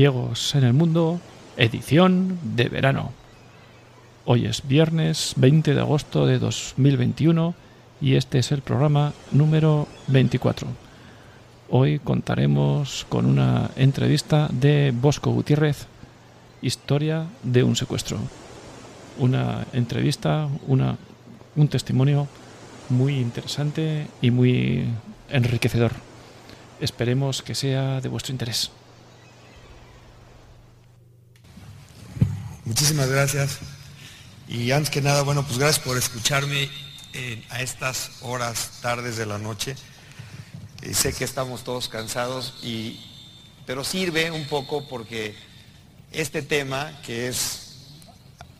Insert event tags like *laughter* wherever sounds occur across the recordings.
Ciegos en el Mundo, edición de verano. Hoy es viernes 20 de agosto de 2021 y este es el programa número 24. Hoy contaremos con una entrevista de Bosco Gutiérrez, Historia de un secuestro. Una entrevista, una, un testimonio muy interesante y muy enriquecedor. Esperemos que sea de vuestro interés. Muchísimas gracias. Y antes que nada, bueno, pues gracias por escucharme eh, a estas horas, tardes de la noche. Eh, sé que estamos todos cansados, y, pero sirve un poco porque este tema, que es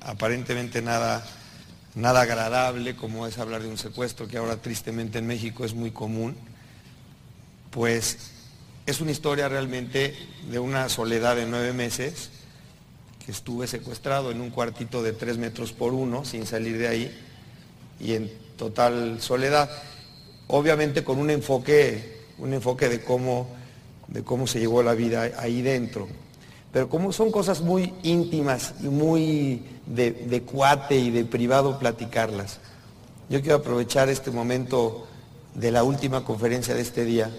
aparentemente nada, nada agradable, como es hablar de un secuestro, que ahora tristemente en México es muy común, pues es una historia realmente de una soledad de nueve meses estuve secuestrado en un cuartito de tres metros por uno, sin salir de ahí, y en total soledad. Obviamente con un enfoque, un enfoque de cómo, de cómo se llevó la vida ahí dentro. Pero como son cosas muy íntimas y muy de, de cuate y de privado platicarlas, yo quiero aprovechar este momento de la última conferencia de este día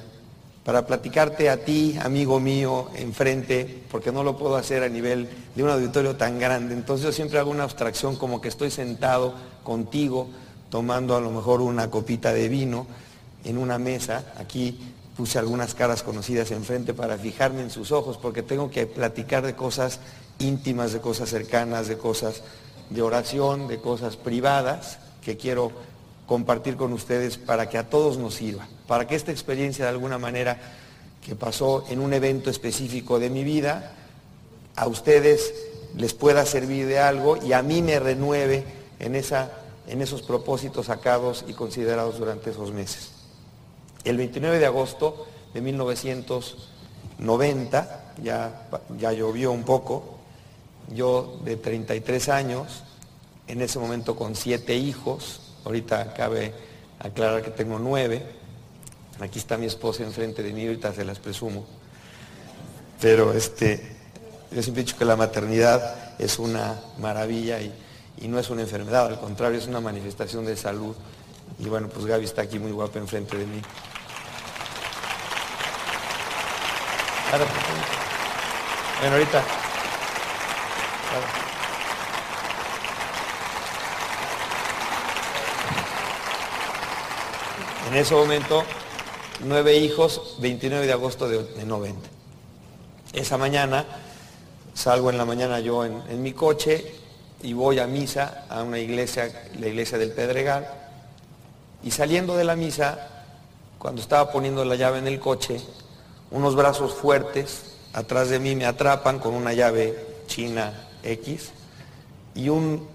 para platicarte a ti, amigo mío, enfrente, porque no lo puedo hacer a nivel de un auditorio tan grande. Entonces yo siempre hago una abstracción como que estoy sentado contigo, tomando a lo mejor una copita de vino en una mesa. Aquí puse algunas caras conocidas enfrente para fijarme en sus ojos, porque tengo que platicar de cosas íntimas, de cosas cercanas, de cosas de oración, de cosas privadas que quiero compartir con ustedes para que a todos nos sirva, para que esta experiencia de alguna manera que pasó en un evento específico de mi vida, a ustedes les pueda servir de algo y a mí me renueve en, esa, en esos propósitos sacados y considerados durante esos meses. El 29 de agosto de 1990, ya, ya llovió un poco, yo de 33 años, en ese momento con siete hijos, Ahorita cabe aclarar que tengo nueve. Aquí está mi esposa enfrente de mí, ahorita se las presumo. Pero este, yo siempre he dicho que la maternidad es una maravilla y, no es una enfermedad, al contrario, es una manifestación de salud. Y bueno, pues Gaby está aquí muy guapa enfrente de mí. Bueno, ahorita. En ese momento, nueve hijos, 29 de agosto de, 90. Esa mañana, salgo en la mañana yo en, mi coche y voy a misa, a una iglesia, la iglesia del Pedregal, y saliendo de la misa, cuando estaba poniendo la llave en el coche, unos brazos fuertes atrás de mí me atrapan con una llave china X y un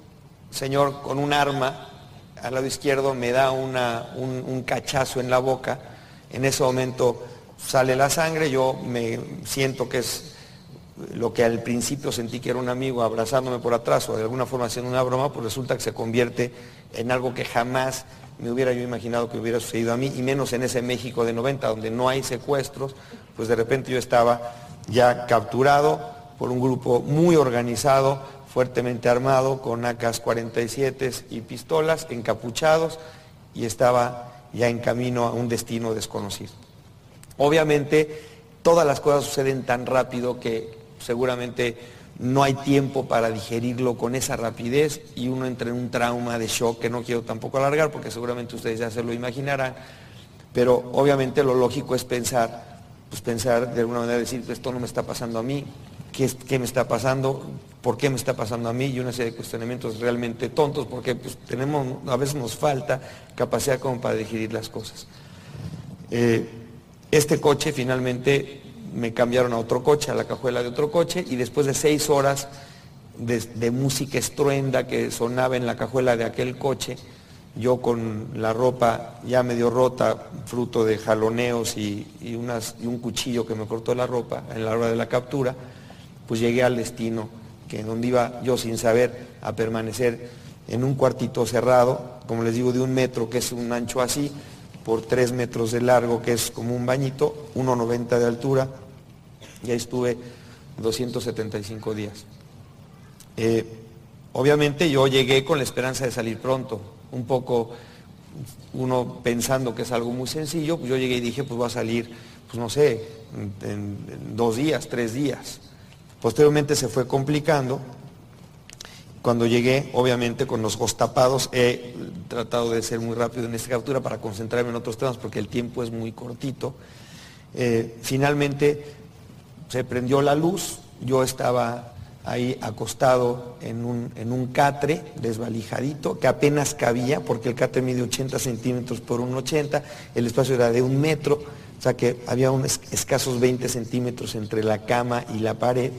señor con un arma al lado izquierdo me da un, cachazo en la boca, en ese momento sale la sangre, yo me siento que es lo que al principio sentí que era un amigo abrazándome por atrás o de alguna forma haciendo una broma, pues resulta que se convierte en algo que jamás me hubiera yo imaginado que hubiera sucedido a mí, y menos en ese México de 90, donde no hay secuestros, pues de repente yo estaba ya capturado por un grupo muy organizado, fuertemente armado, con AK-47 y pistolas, encapuchados, y estaba ya en camino a un destino desconocido. Obviamente, todas las cosas suceden tan rápido que seguramente no hay tiempo para digerirlo con esa rapidez y uno entra en un trauma de shock que no quiero tampoco alargar porque seguramente ustedes ya se lo imaginarán, pero obviamente lo lógico es pensar, pues pensar de alguna manera decir, esto no me está pasando a mí, ¿qué, me está pasando? ¿Por qué me está pasando a mí? Y una serie de cuestionamientos realmente tontos porque pues, tenemos, a veces nos falta capacidad como para digerir las cosas. Eh, este coche finalmente me cambiaron a otro coche, a la cajuela de otro coche, y después de seis horas de, música estruenda que sonaba en la cajuela de aquel coche, yo con la ropa ya medio rota, fruto de jaloneos y, un cuchillo que me cortó la ropa en la hora de la captura, pues llegué al destino, que donde iba yo sin saber a permanecer en un cuartito cerrado, como les digo, de un metro, que es un ancho así, por tres metros de largo, que es como un bañito, 1,90 de altura, y ahí estuve 275 días. Eh, obviamente yo llegué con la esperanza de salir pronto, un poco uno pensando que es algo muy sencillo, pues yo llegué y dije, pues voy a salir, pues no sé, en, dos días, tres días. Posteriormente se fue complicando. Cuando llegué, obviamente con los ojos tapados, he tratado de ser muy rápido en esta captura para concentrarme en otros temas porque el tiempo es muy cortito. Eh, finalmente se prendió la luz, yo estaba ahí acostado en un, en un, catre desvalijadito, que apenas cabía, porque el catre mide 80 centímetros por 1,80, el espacio era de un metro, o sea que había unos escasos 20 centímetros entre la cama y la pared.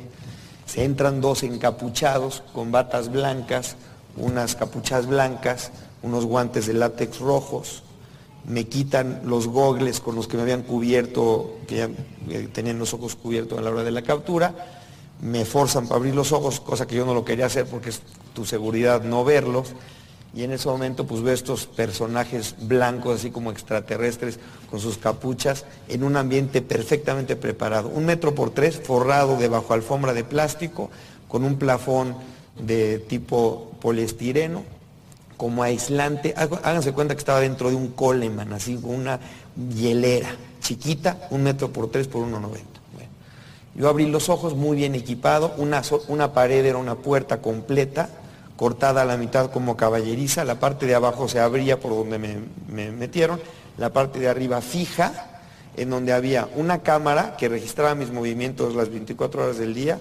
Se entran dos encapuchados con batas blancas, unas capuchas blancas, unos guantes de látex rojos, me quitan los gogles con los que me habían cubierto, que ya eh, tenían los ojos cubiertos a la hora de la captura, me forzan para abrir los ojos, cosa que yo no lo quería hacer porque es tu seguridad no verlos, y en ese momento pues veo estos personajes blancos, así como extraterrestres, con sus capuchas, en un ambiente perfectamente preparado, un metro por tres, forrado debajo alfombra de plástico, con un plafón de tipo poliestireno, como aislante. Háganse cuenta que estaba dentro de un coleman, así, con una hielera chiquita, un metro por tres por 1,90. Bueno, yo abrí los ojos muy bien equipado, una, una pared era una puerta completa, cortada a la mitad como caballeriza, la parte de abajo se abría por donde me, me metieron, la parte de arriba fija, en donde había una cámara que registraba mis movimientos las 24 horas del día,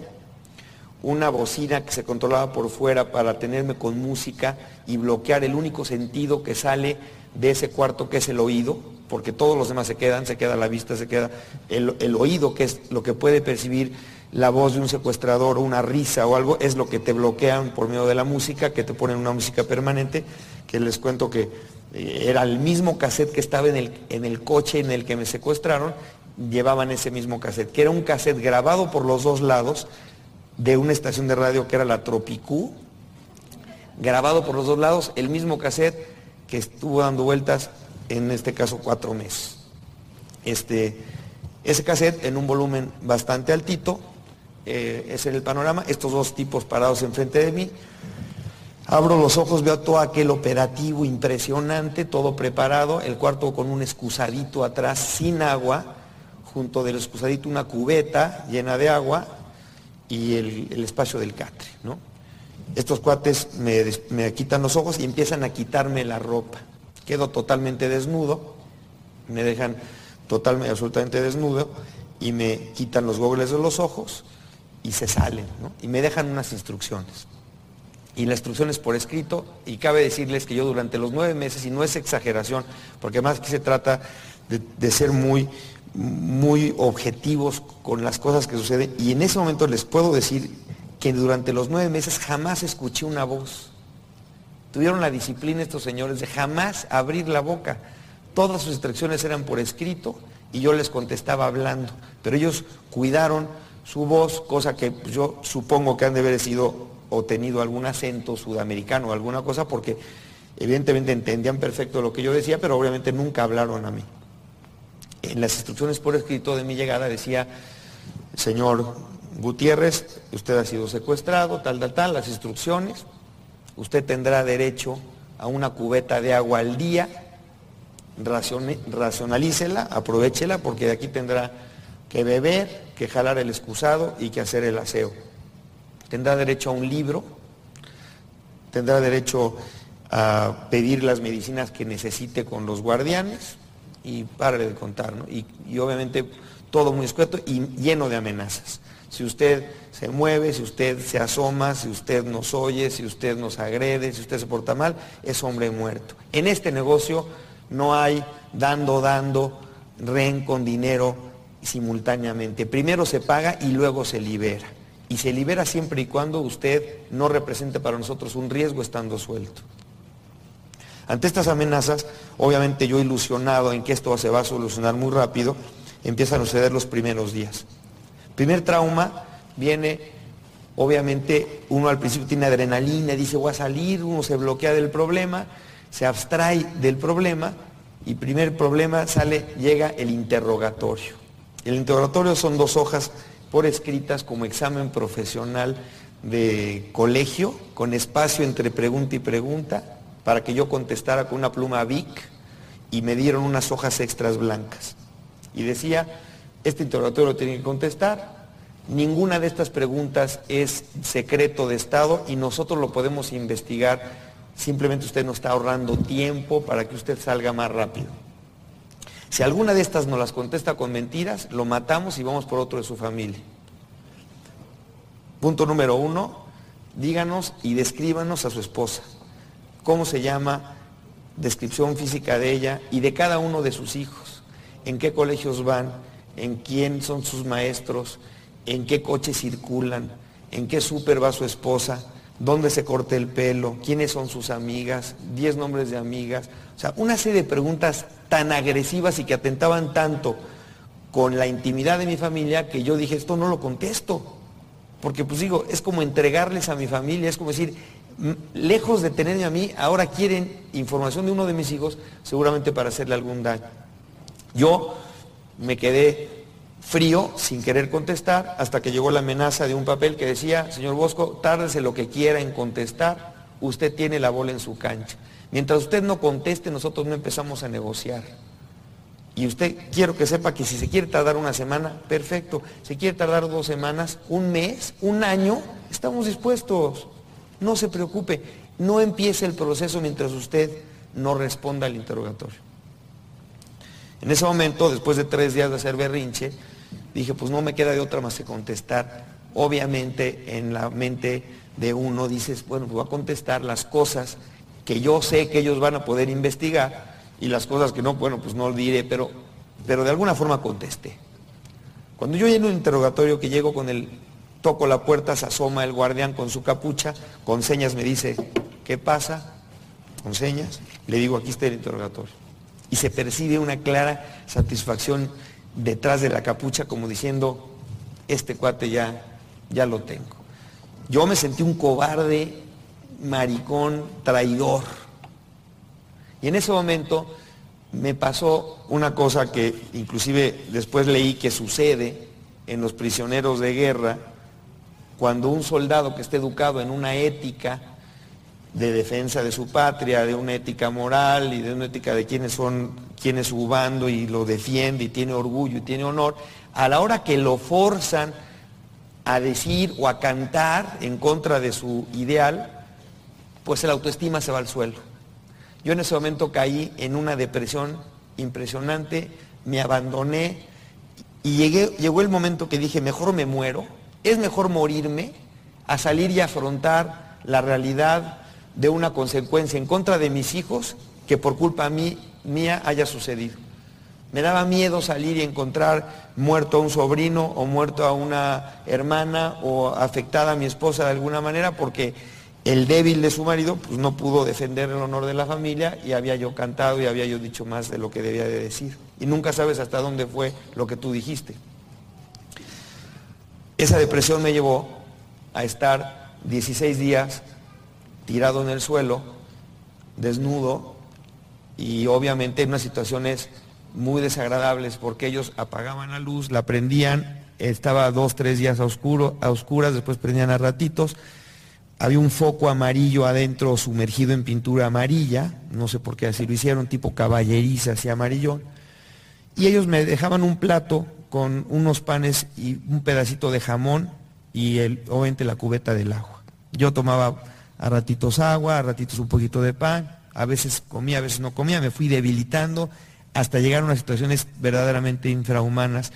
una bocina que se controlaba por fuera para tenerme con música y bloquear el único sentido que sale de ese cuarto que es el oído, porque todos los demás se quedan, se queda la vista, se queda el, oído, que es lo que puede percibir la voz de un secuestrador o una risa o algo, es lo que te bloquean por medio de la música, que te ponen una música permanente, que les cuento que eh, era el mismo cassette que estaba en el, en el coche en el que me secuestraron, llevaban ese mismo cassette, que era un cassette grabado por los dos lados, de una estación de radio que era la Tropicú, grabado por los dos lados, el mismo cassette que estuvo dando vueltas en este caso cuatro meses. Este, ese cassette en un volumen bastante altito, eh, ese es el panorama, estos dos tipos parados enfrente de mí. Abro los ojos, veo todo aquel operativo impresionante, todo preparado, el cuarto con un excusadito atrás sin agua, junto del excusadito una cubeta llena de agua, y el, espacio del catre. ¿no? Estos cuates me, quitan los ojos y empiezan a quitarme la ropa. Quedo totalmente desnudo, me dejan totalmente, absolutamente desnudo y me quitan los gogles de los ojos y se salen. Y me dejan unas instrucciones. Y la instrucción es por escrito y cabe decirles que yo durante los nueve meses, y no es exageración, porque más que se trata de ser muy muy objetivos con las cosas que suceden y en ese momento les puedo decir que durante los nueve meses jamás escuché una voz. Tuvieron la disciplina estos señores de jamás abrir la boca. Todas sus instrucciones eran por escrito y yo les contestaba hablando, pero ellos cuidaron su voz, cosa que yo supongo que han de haber sido o tenido algún acento sudamericano o alguna cosa, porque evidentemente entendían perfecto lo que yo decía, pero obviamente nunca hablaron a mí. En las instrucciones por escrito de mi llegada decía, señor Gutiérrez, usted ha sido secuestrado, tal, tal, tal, las instrucciones, usted tendrá derecho a una cubeta de agua al día, racionalícela, aprovechela, porque de aquí tendrá que beber, que jalar el excusado y que hacer el aseo. tendrá derecho a un libro, tendrá derecho a pedir las medicinas que necesite con los guardianes y pare de contar, ¿no? y, y obviamente todo muy escueto y lleno de amenazas. Si usted se mueve, si usted se asoma, si usted nos oye, si usted nos agrede, si usted se porta mal, es hombre muerto. En este negocio no hay dando, dando, ren con dinero simultáneamente. Primero se paga y luego se libera. Y se libera siempre y cuando usted no represente para nosotros un riesgo estando suelto. Ante estas amenazas, obviamente yo ilusionado en que esto se va a solucionar muy rápido, empiezan a suceder los primeros días. Primer trauma viene, obviamente, uno al principio tiene adrenalina, dice voy a salir, uno se bloquea del problema, se abstrae del problema y primer problema sale, llega el interrogatorio. El interrogatorio son dos hojas por escritas como examen profesional de colegio, con espacio entre pregunta y pregunta, para que yo contestara con una pluma Vic y me dieron unas hojas extras blancas. Y decía, este interrogatorio lo tiene que contestar. Ninguna de estas preguntas es secreto de Estado y nosotros lo podemos investigar. Simplemente usted nos está ahorrando tiempo para que usted salga más rápido. Si alguna de estas nos las contesta con mentiras, lo matamos y vamos por otro de su familia. Punto número uno, díganos y descríbanos a su esposa. ¿Cómo se llama? Descripción física de ella y de cada uno de sus hijos. ¿En qué colegios van? en quién son sus maestros, en qué coche circulan, en qué súper va su esposa, dónde se corta el pelo, quiénes son sus amigas, diez nombres de amigas. O sea, una serie de preguntas tan agresivas y que atentaban tanto con la intimidad de mi familia que yo dije, esto no lo contesto. Porque pues digo, es como entregarles a mi familia, es como decir, lejos de tenerme a mí, ahora quieren información de uno de mis hijos, seguramente para hacerle algún daño. Yo me quedé frío sin querer contestar hasta que llegó la amenaza de un papel que decía, señor Bosco, tárdese lo que quiera en contestar, usted tiene la bola en su cancha. Mientras usted no conteste, nosotros no empezamos a negociar. Y usted quiero que sepa que si se quiere tardar una semana, perfecto. Si quiere tardar dos semanas, un mes, un año, estamos dispuestos. No se preocupe, no empiece el proceso mientras usted no responda al interrogatorio. En ese momento, después de tres días de hacer berrinche, dije, pues no me queda de otra más que contestar. Obviamente en la mente de uno dices, bueno, pues voy a contestar las cosas que yo sé que ellos van a poder investigar y las cosas que no, bueno, pues no diré, pero, pero de alguna forma contesté. Cuando yo lleno un interrogatorio que llego con el, toco la puerta, se asoma el guardián con su capucha, con señas me dice, ¿qué pasa? Con señas, le digo, aquí está el interrogatorio y se percibe una clara satisfacción detrás de la capucha como diciendo, este cuate ya, ya lo tengo. Yo me sentí un cobarde, maricón, traidor. Y en ese momento me pasó una cosa que inclusive después leí que sucede en los prisioneros de guerra, cuando un soldado que esté educado en una ética de defensa de su patria, de una ética moral y de una ética de quiénes son, quién es su bando y lo defiende y tiene orgullo y tiene honor, a la hora que lo forzan a decir o a cantar en contra de su ideal, pues la autoestima se va al suelo. Yo en ese momento caí en una depresión impresionante, me abandoné y llegó el momento que dije, mejor me muero, es mejor morirme a salir y afrontar la realidad de una consecuencia en contra de mis hijos que por culpa mía haya sucedido. Me daba miedo salir y encontrar muerto a un sobrino o muerto a una hermana o afectada a mi esposa de alguna manera porque el débil de su marido pues, no pudo defender el honor de la familia y había yo cantado y había yo dicho más de lo que debía de decir. Y nunca sabes hasta dónde fue lo que tú dijiste. Esa depresión me llevó a estar 16 días tirado en el suelo, desnudo, y obviamente en unas situaciones muy desagradables porque ellos apagaban la luz, la prendían, estaba dos, tres días a, oscuro, a oscuras, después prendían a ratitos, había un foco amarillo adentro sumergido en pintura amarilla, no sé por qué así lo hicieron, tipo caballeriza así amarillón, y ellos me dejaban un plato con unos panes y un pedacito de jamón y obviamente la cubeta del agua. Yo tomaba a ratitos agua, a ratitos un poquito de pan, a veces comía, a veces no comía, me fui debilitando hasta llegar a unas situaciones verdaderamente infrahumanas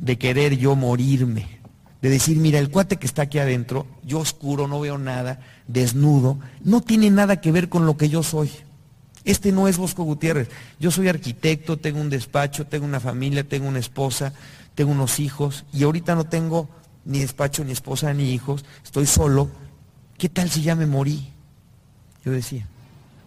de querer yo morirme, de decir, mira, el cuate que está aquí adentro, yo oscuro, no veo nada, desnudo, no tiene nada que ver con lo que yo soy. Este no es Bosco Gutiérrez. Yo soy arquitecto, tengo un despacho, tengo una familia, tengo una esposa, tengo unos hijos y ahorita no tengo ni despacho, ni esposa, ni hijos, estoy solo. ¿Qué tal si ya me morí? Yo decía.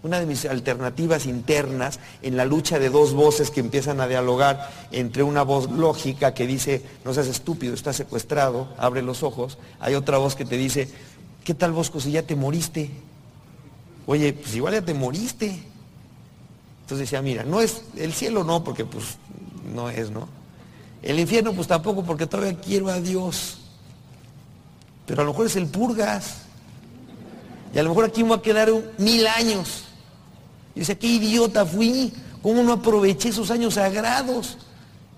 Una de mis alternativas internas en la lucha de dos voces que empiezan a dialogar entre una voz lógica que dice, no seas estúpido, estás secuestrado, abre los ojos. Hay otra voz que te dice, ¿qué tal Bosco si ya te moriste? Oye, pues igual ya te moriste. Entonces decía, mira, no es, el cielo no, porque pues no es, ¿no? El infierno pues tampoco, porque todavía quiero a Dios. Pero a lo mejor es el purgas. Y a lo mejor aquí me va a quedar mil años. Y decía, qué idiota fui, ¿cómo no aproveché esos años sagrados?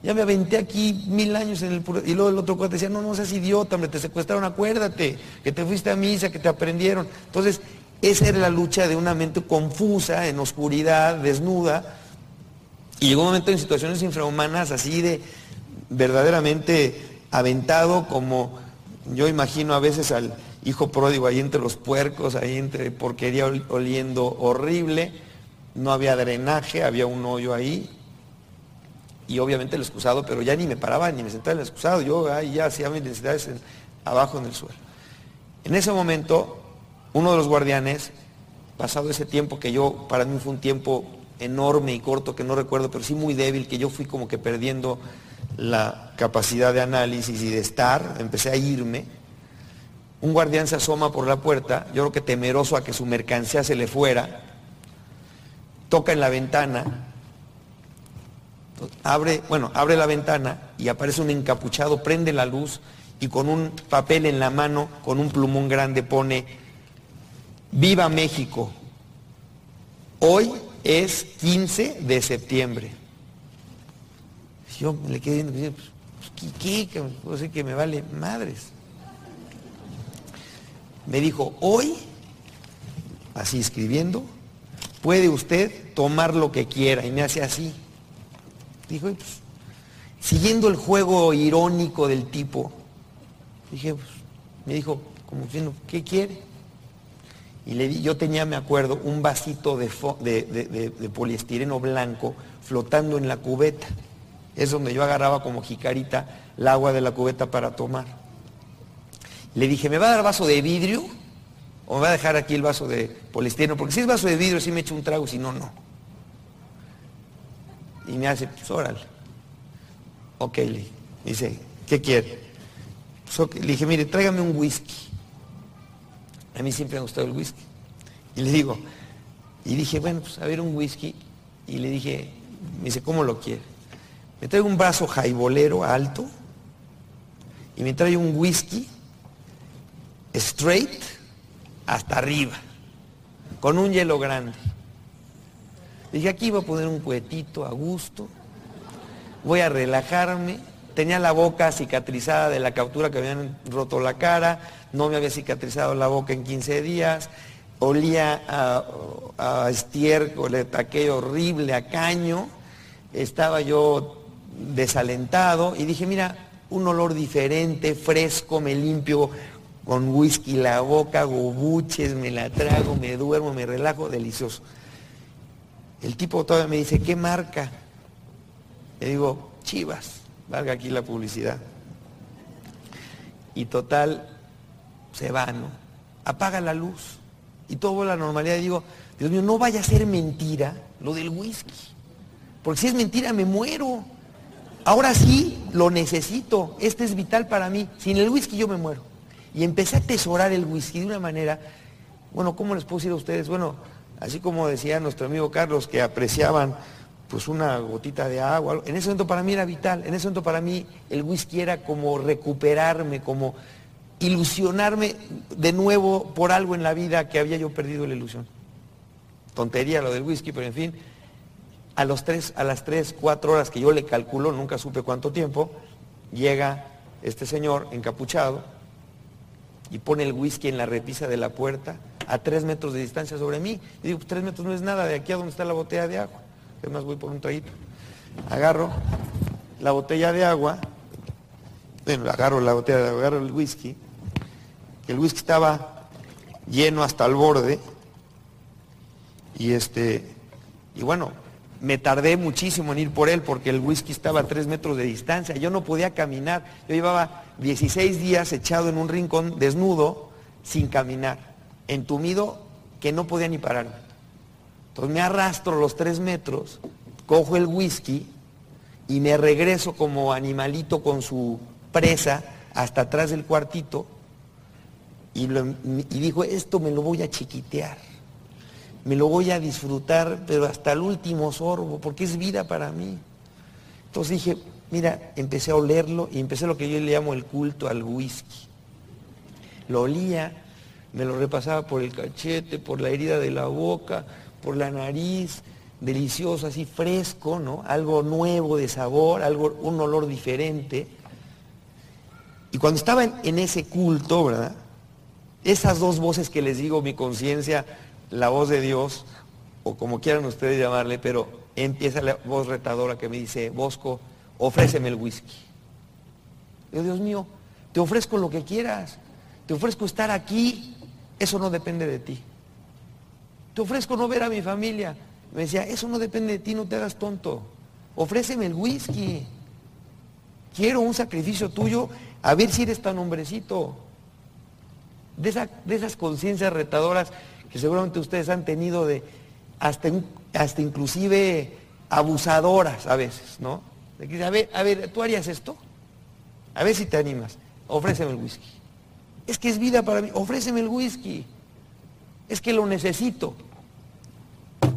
Ya me aventé aquí mil años en el Y luego el otro cuate decía, no, no seas idiota, hombre, te secuestraron, acuérdate, que te fuiste a misa, que te aprendieron. Entonces, esa era la lucha de una mente confusa, en oscuridad, desnuda. Y llegó un momento en situaciones infrahumanas así de verdaderamente aventado como yo imagino a veces al hijo pródigo ahí entre los puercos, ahí entre porquería oliendo horrible, no había drenaje, había un hoyo ahí, y obviamente el excusado, pero ya ni me paraba ni me sentaba en el excusado, yo ahí ya hacía mis necesidades abajo en el suelo. En ese momento, uno de los guardianes, pasado ese tiempo que yo, para mí fue un tiempo enorme y corto que no recuerdo, pero sí muy débil, que yo fui como que perdiendo la capacidad de análisis y de estar, empecé a irme. Un guardián se asoma por la puerta, yo creo que temeroso a que su mercancía se le fuera, toca en la ventana, abre, bueno, abre la ventana y aparece un encapuchado, prende la luz y con un papel en la mano, con un plumón grande pone, Viva México. Hoy es 15 de septiembre. Yo le quedé viendo, pues, ¿qué? ¿Qué? Puedo decir que me vale madres. Me dijo, hoy, así escribiendo, puede usted tomar lo que quiera. Y me hace así. Dijo, pues, siguiendo el juego irónico del tipo, dije, pues, me dijo, como diciendo, ¿qué quiere? Y le di, yo tenía, me acuerdo, un vasito de, de poliestireno blanco flotando en la cubeta es donde yo agarraba como jicarita el agua de la cubeta para tomar. Le dije, ¿me va a dar vaso de vidrio? ¿O me va a dejar aquí el vaso de poliestireno? Porque si es vaso de vidrio, sí me echo un trago, si no, no. Y me hace, pues órale. Ok, le dice, ¿qué quiere? Pues, le dije, mire, tráigame un whisky. A mí siempre me ha gustado el whisky. Y le digo, y dije, bueno, pues a ver un whisky. Y le dije, me dice, ¿cómo lo quiere? Me trae un vaso jaibolero alto y me trae un whisky straight hasta arriba, con un hielo grande. Dije, aquí voy a poner un cuetito a gusto, voy a relajarme. Tenía la boca cicatrizada de la captura que habían roto la cara, no me había cicatrizado la boca en 15 días, olía a, a estiércol, aquello horrible, a caño. Estaba yo desalentado y dije, mira, un olor diferente, fresco, me limpio con whisky la boca, gobuches, me la trago, me duermo, me relajo, delicioso. El tipo todavía me dice, ¿qué marca? Le digo, Chivas, valga aquí la publicidad. Y total, se va, ¿no? Apaga la luz. Y todo la normalidad. Y digo, Dios mío, no vaya a ser mentira lo del whisky. Porque si es mentira, me muero. Ahora sí lo necesito, este es vital para mí. Sin el whisky yo me muero. Y empecé a atesorar el whisky de una manera, bueno, ¿cómo les puedo decir a ustedes? Bueno, así como decía nuestro amigo Carlos, que apreciaban pues una gotita de agua. En ese momento para mí era vital, en ese momento para mí el whisky era como recuperarme, como ilusionarme de nuevo por algo en la vida que había yo perdido la ilusión. Tontería lo del whisky, pero en fin, a, los tres, a las 3, 4 horas que yo le calculo, nunca supe cuánto tiempo, llega este señor encapuchado y pone el whisky en la repisa de la puerta a tres metros de distancia sobre mí. Y digo, tres metros no es nada de aquí a donde está la botella de agua. Además voy por un traguito. Agarro la botella de agua, bueno, agarro la botella de agua, agarro el whisky. El whisky estaba lleno hasta el borde. Y este, y bueno, me tardé muchísimo en ir por él porque el whisky estaba a tres metros de distancia. Yo no podía caminar. Yo llevaba 16 días echado en un rincón desnudo, sin caminar, entumido, que no podía ni pararme. Entonces me arrastro los tres metros, cojo el whisky y me regreso como animalito con su presa hasta atrás del cuartito y, y dijo, esto me lo voy a chiquitear me lo voy a disfrutar, pero hasta el último sorbo, porque es vida para mí. Entonces dije, mira, empecé a olerlo y empecé lo que yo le llamo el culto al whisky. Lo olía, me lo repasaba por el cachete, por la herida de la boca, por la nariz, delicioso, así fresco, ¿no? Algo nuevo de sabor, algo, un olor diferente. Y cuando estaba en ese culto, ¿verdad? Esas dos voces que les digo, mi conciencia, la voz de Dios, o como quieran ustedes llamarle, pero empieza la voz retadora que me dice, Bosco, ofréceme el whisky. Yo, Dios mío, te ofrezco lo que quieras, te ofrezco estar aquí, eso no depende de ti. Te ofrezco no ver a mi familia. Me decía, eso no depende de ti, no te hagas tonto. Ofréceme el whisky. Quiero un sacrificio tuyo, a ver si eres tan hombrecito. De, de esas conciencias retadoras que seguramente ustedes han tenido de hasta, hasta inclusive abusadoras a veces, ¿no? A ver, a ver, ¿tú harías esto? A ver si te animas. Ofréceme el whisky. Es que es vida para mí. Ofréceme el whisky. Es que lo necesito.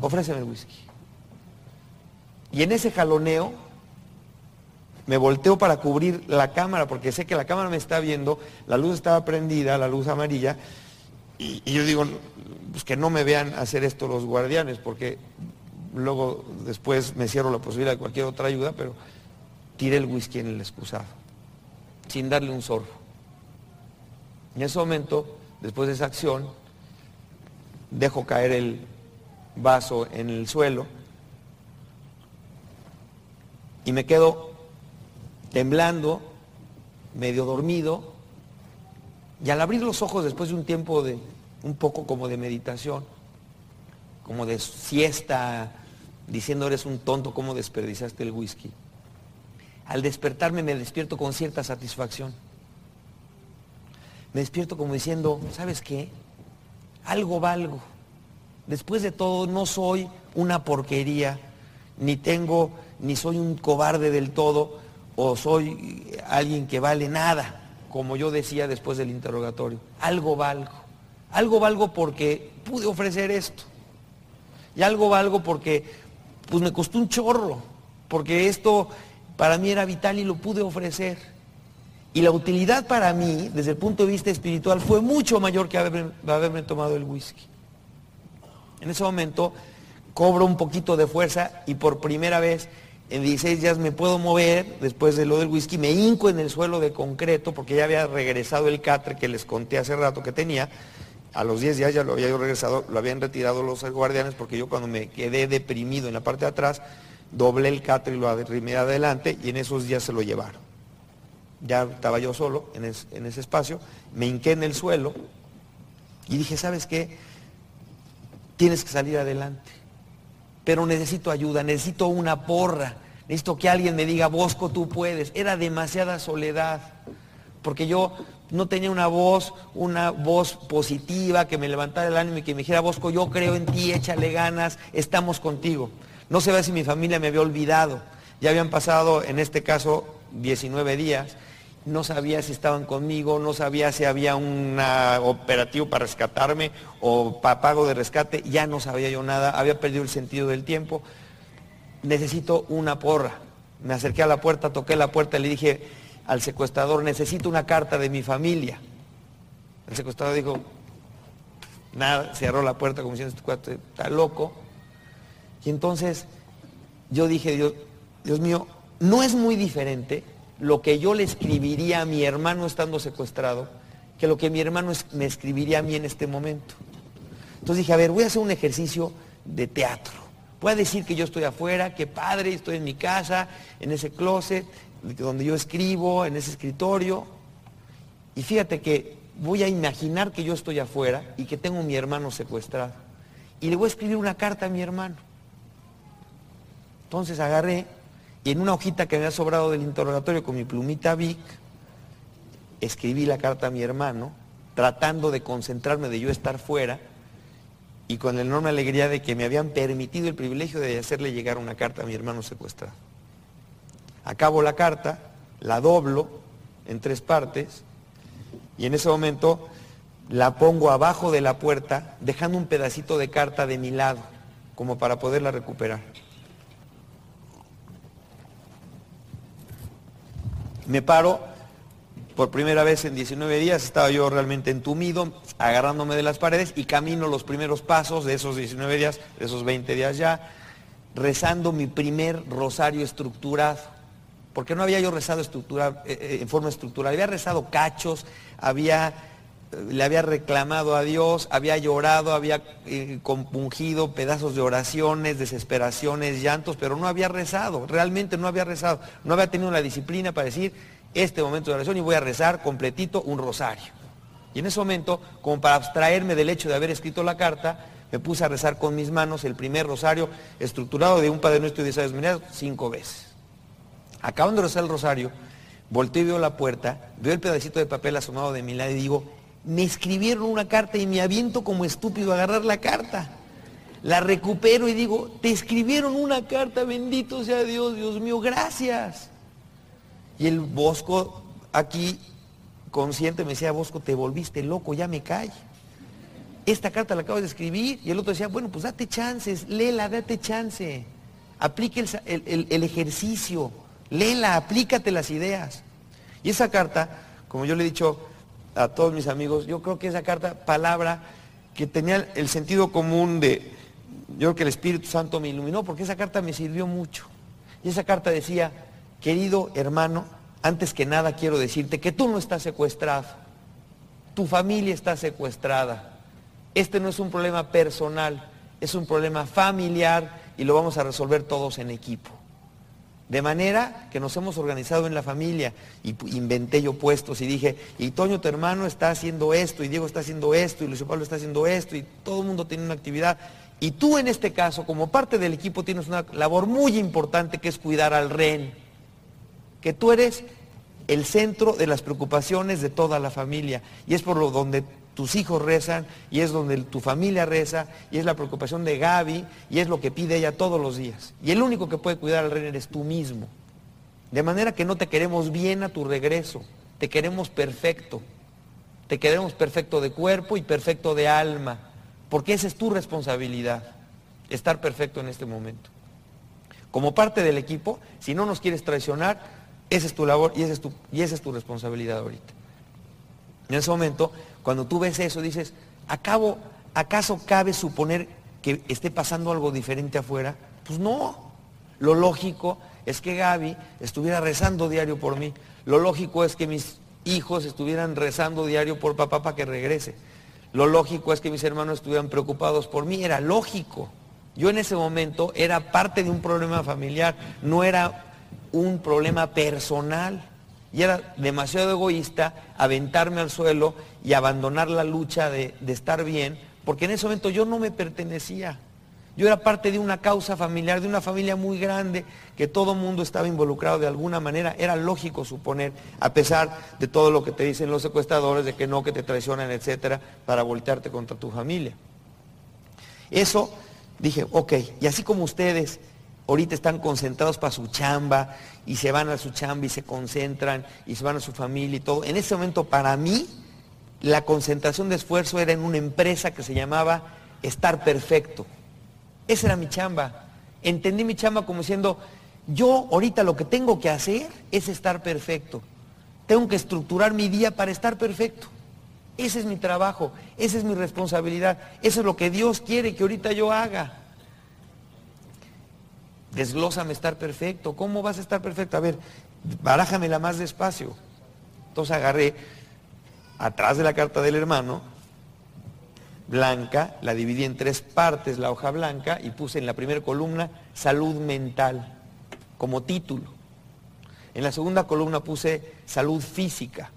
Ofréceme el whisky. Y en ese jaloneo me volteo para cubrir la cámara, porque sé que la cámara me está viendo, la luz estaba prendida, la luz amarilla, y, yo digo, pues que no me vean hacer esto los guardianes, porque luego después me cierro la posibilidad de cualquier otra ayuda, pero tiré el whisky en el excusado, sin darle un sorbo. En ese momento, después de esa acción, dejo caer el vaso en el suelo y me quedo temblando, medio dormido, y al abrir los ojos después de un tiempo de un poco como de meditación, como de siesta, diciendo eres un tonto, ¿cómo desperdiciaste el whisky? Al despertarme me despierto con cierta satisfacción. Me despierto como diciendo, ¿sabes qué? Algo valgo. Después de todo, no soy una porquería, ni tengo, ni soy un cobarde del todo, o soy alguien que vale nada como yo decía después del interrogatorio, algo valgo. Algo valgo porque pude ofrecer esto. Y algo valgo porque pues me costó un chorro, porque esto para mí era vital y lo pude ofrecer. Y la utilidad para mí, desde el punto de vista espiritual, fue mucho mayor que haberme, haberme tomado el whisky. En ese momento cobro un poquito de fuerza y por primera vez en 16 días me puedo mover, después de lo del whisky, me hinco en el suelo de concreto, porque ya había regresado el catre que les conté hace rato que tenía. A los 10 días ya lo había regresado, lo habían retirado los guardianes, porque yo cuando me quedé deprimido en la parte de atrás, doblé el catre y lo arrimé adelante, y en esos días se lo llevaron. Ya estaba yo solo en, en ese espacio, me hinqué en el suelo, y dije, ¿sabes qué? Tienes que salir adelante pero necesito ayuda, necesito una porra, necesito que alguien me diga, Bosco, tú puedes. Era demasiada soledad, porque yo no tenía una voz, una voz positiva que me levantara el ánimo y que me dijera, Bosco, yo creo en ti, échale ganas, estamos contigo. No sé si mi familia me había olvidado. Ya habían pasado, en este caso, 19 días no sabía si estaban conmigo, no sabía si había un operativo para rescatarme o para pago de rescate, ya no sabía yo nada, había perdido el sentido del tiempo. Necesito una porra. Me acerqué a la puerta, toqué la puerta y le dije al secuestrador, necesito una carta de mi familia. El secuestrador dijo, nada, cerró la puerta como diciendo, este está loco. Y entonces yo dije, Dios, Dios mío, no es muy diferente lo que yo le escribiría a mi hermano estando secuestrado que lo que mi hermano me escribiría a mí en este momento. Entonces dije, a ver, voy a hacer un ejercicio de teatro. Voy a decir que yo estoy afuera, que padre, estoy en mi casa, en ese closet, donde yo escribo, en ese escritorio. Y fíjate que voy a imaginar que yo estoy afuera y que tengo a mi hermano secuestrado. Y le voy a escribir una carta a mi hermano. Entonces agarré y en una hojita que me había sobrado del interrogatorio con mi plumita Vic, escribí la carta a mi hermano, tratando de concentrarme de yo estar fuera y con la enorme alegría de que me habían permitido el privilegio de hacerle llegar una carta a mi hermano secuestrado. Acabo la carta, la doblo en tres partes y en ese momento la pongo abajo de la puerta, dejando un pedacito de carta de mi lado, como para poderla recuperar. Me paro por primera vez en 19 días, estaba yo realmente entumido, agarrándome de las paredes y camino los primeros pasos de esos 19 días, de esos 20 días ya, rezando mi primer rosario estructurado. Porque no había yo rezado eh, eh, en forma estructural, había rezado cachos, había, le había reclamado a Dios, había llorado, había compungido pedazos de oraciones, desesperaciones, llantos, pero no había rezado, realmente no había rezado, no había tenido la disciplina para decir este momento de oración y voy a rezar completito un rosario. Y en ese momento, como para abstraerme del hecho de haber escrito la carta, me puse a rezar con mis manos el primer rosario estructurado de un Padre Nuestro y de Sabes cinco veces. Acabando de rezar el rosario, volteo y veo la puerta, veo el pedacito de papel asomado de mi lado y digo, me escribieron una carta y me aviento como estúpido a agarrar la carta. La recupero y digo, te escribieron una carta, bendito sea Dios, Dios mío, gracias. Y el Bosco aquí consciente me decía, Bosco, te volviste loco, ya me cae. Esta carta la acabo de escribir. Y el otro decía, bueno, pues date chances, léela, date chance. Aplique el, ejercicio, léela, aplícate las ideas. Y esa carta, como yo le he dicho a todos mis amigos, yo creo que esa carta, palabra que tenía el sentido común de, yo creo que el Espíritu Santo me iluminó, porque esa carta me sirvió mucho. Y esa carta decía, querido hermano, antes que nada quiero decirte que tú no estás secuestrado, tu familia está secuestrada. Este no es un problema personal, es un problema familiar y lo vamos a resolver todos en equipo. De manera que nos hemos organizado en la familia. Y inventé yo puestos y dije, y Toño tu hermano está haciendo esto, y Diego está haciendo esto, y Luis Pablo está haciendo esto, y todo el mundo tiene una actividad. Y tú en este caso, como parte del equipo, tienes una labor muy importante que es cuidar al rehén. Que tú eres el centro de las preocupaciones de toda la familia. Y es por lo donde tus hijos rezan y es donde tu familia reza y es la preocupación de Gaby y es lo que pide ella todos los días. Y el único que puede cuidar al rey eres tú mismo. De manera que no te queremos bien a tu regreso, te queremos perfecto. Te queremos perfecto de cuerpo y perfecto de alma, porque esa es tu responsabilidad, estar perfecto en este momento. Como parte del equipo, si no nos quieres traicionar, esa es tu labor y esa es tu, y esa es tu responsabilidad ahorita. En ese momento, cuando tú ves eso, dices, ¿acabo, ¿acaso cabe suponer que esté pasando algo diferente afuera? Pues no. Lo lógico es que Gaby estuviera rezando diario por mí. Lo lógico es que mis hijos estuvieran rezando diario por papá para que regrese. Lo lógico es que mis hermanos estuvieran preocupados por mí. Era lógico. Yo en ese momento era parte de un problema familiar, no era un problema personal. Y era demasiado egoísta aventarme al suelo y abandonar la lucha de, estar bien, porque en ese momento yo no me pertenecía. Yo era parte de una causa familiar, de una familia muy grande, que todo mundo estaba involucrado de alguna manera. Era lógico suponer, a pesar de todo lo que te dicen los secuestradores, de que no, que te traicionan, etcétera, para voltearte contra tu familia. Eso dije, ok, y así como ustedes ahorita están concentrados para su chamba y se van a su chamba y se concentran y se van a su familia y todo. En ese momento para mí la concentración de esfuerzo era en una empresa que se llamaba Estar Perfecto. Esa era mi chamba. Entendí mi chamba como diciendo, yo ahorita lo que tengo que hacer es estar perfecto. Tengo que estructurar mi día para estar perfecto. Ese es mi trabajo, esa es mi responsabilidad, eso es lo que Dios quiere que ahorita yo haga desglósame estar perfecto. ¿Cómo vas a estar perfecto? A ver, barájamela más despacio. Entonces agarré atrás de la carta del hermano, blanca, la dividí en tres partes, la hoja blanca, y puse en la primera columna salud mental como título. En la segunda columna puse salud física.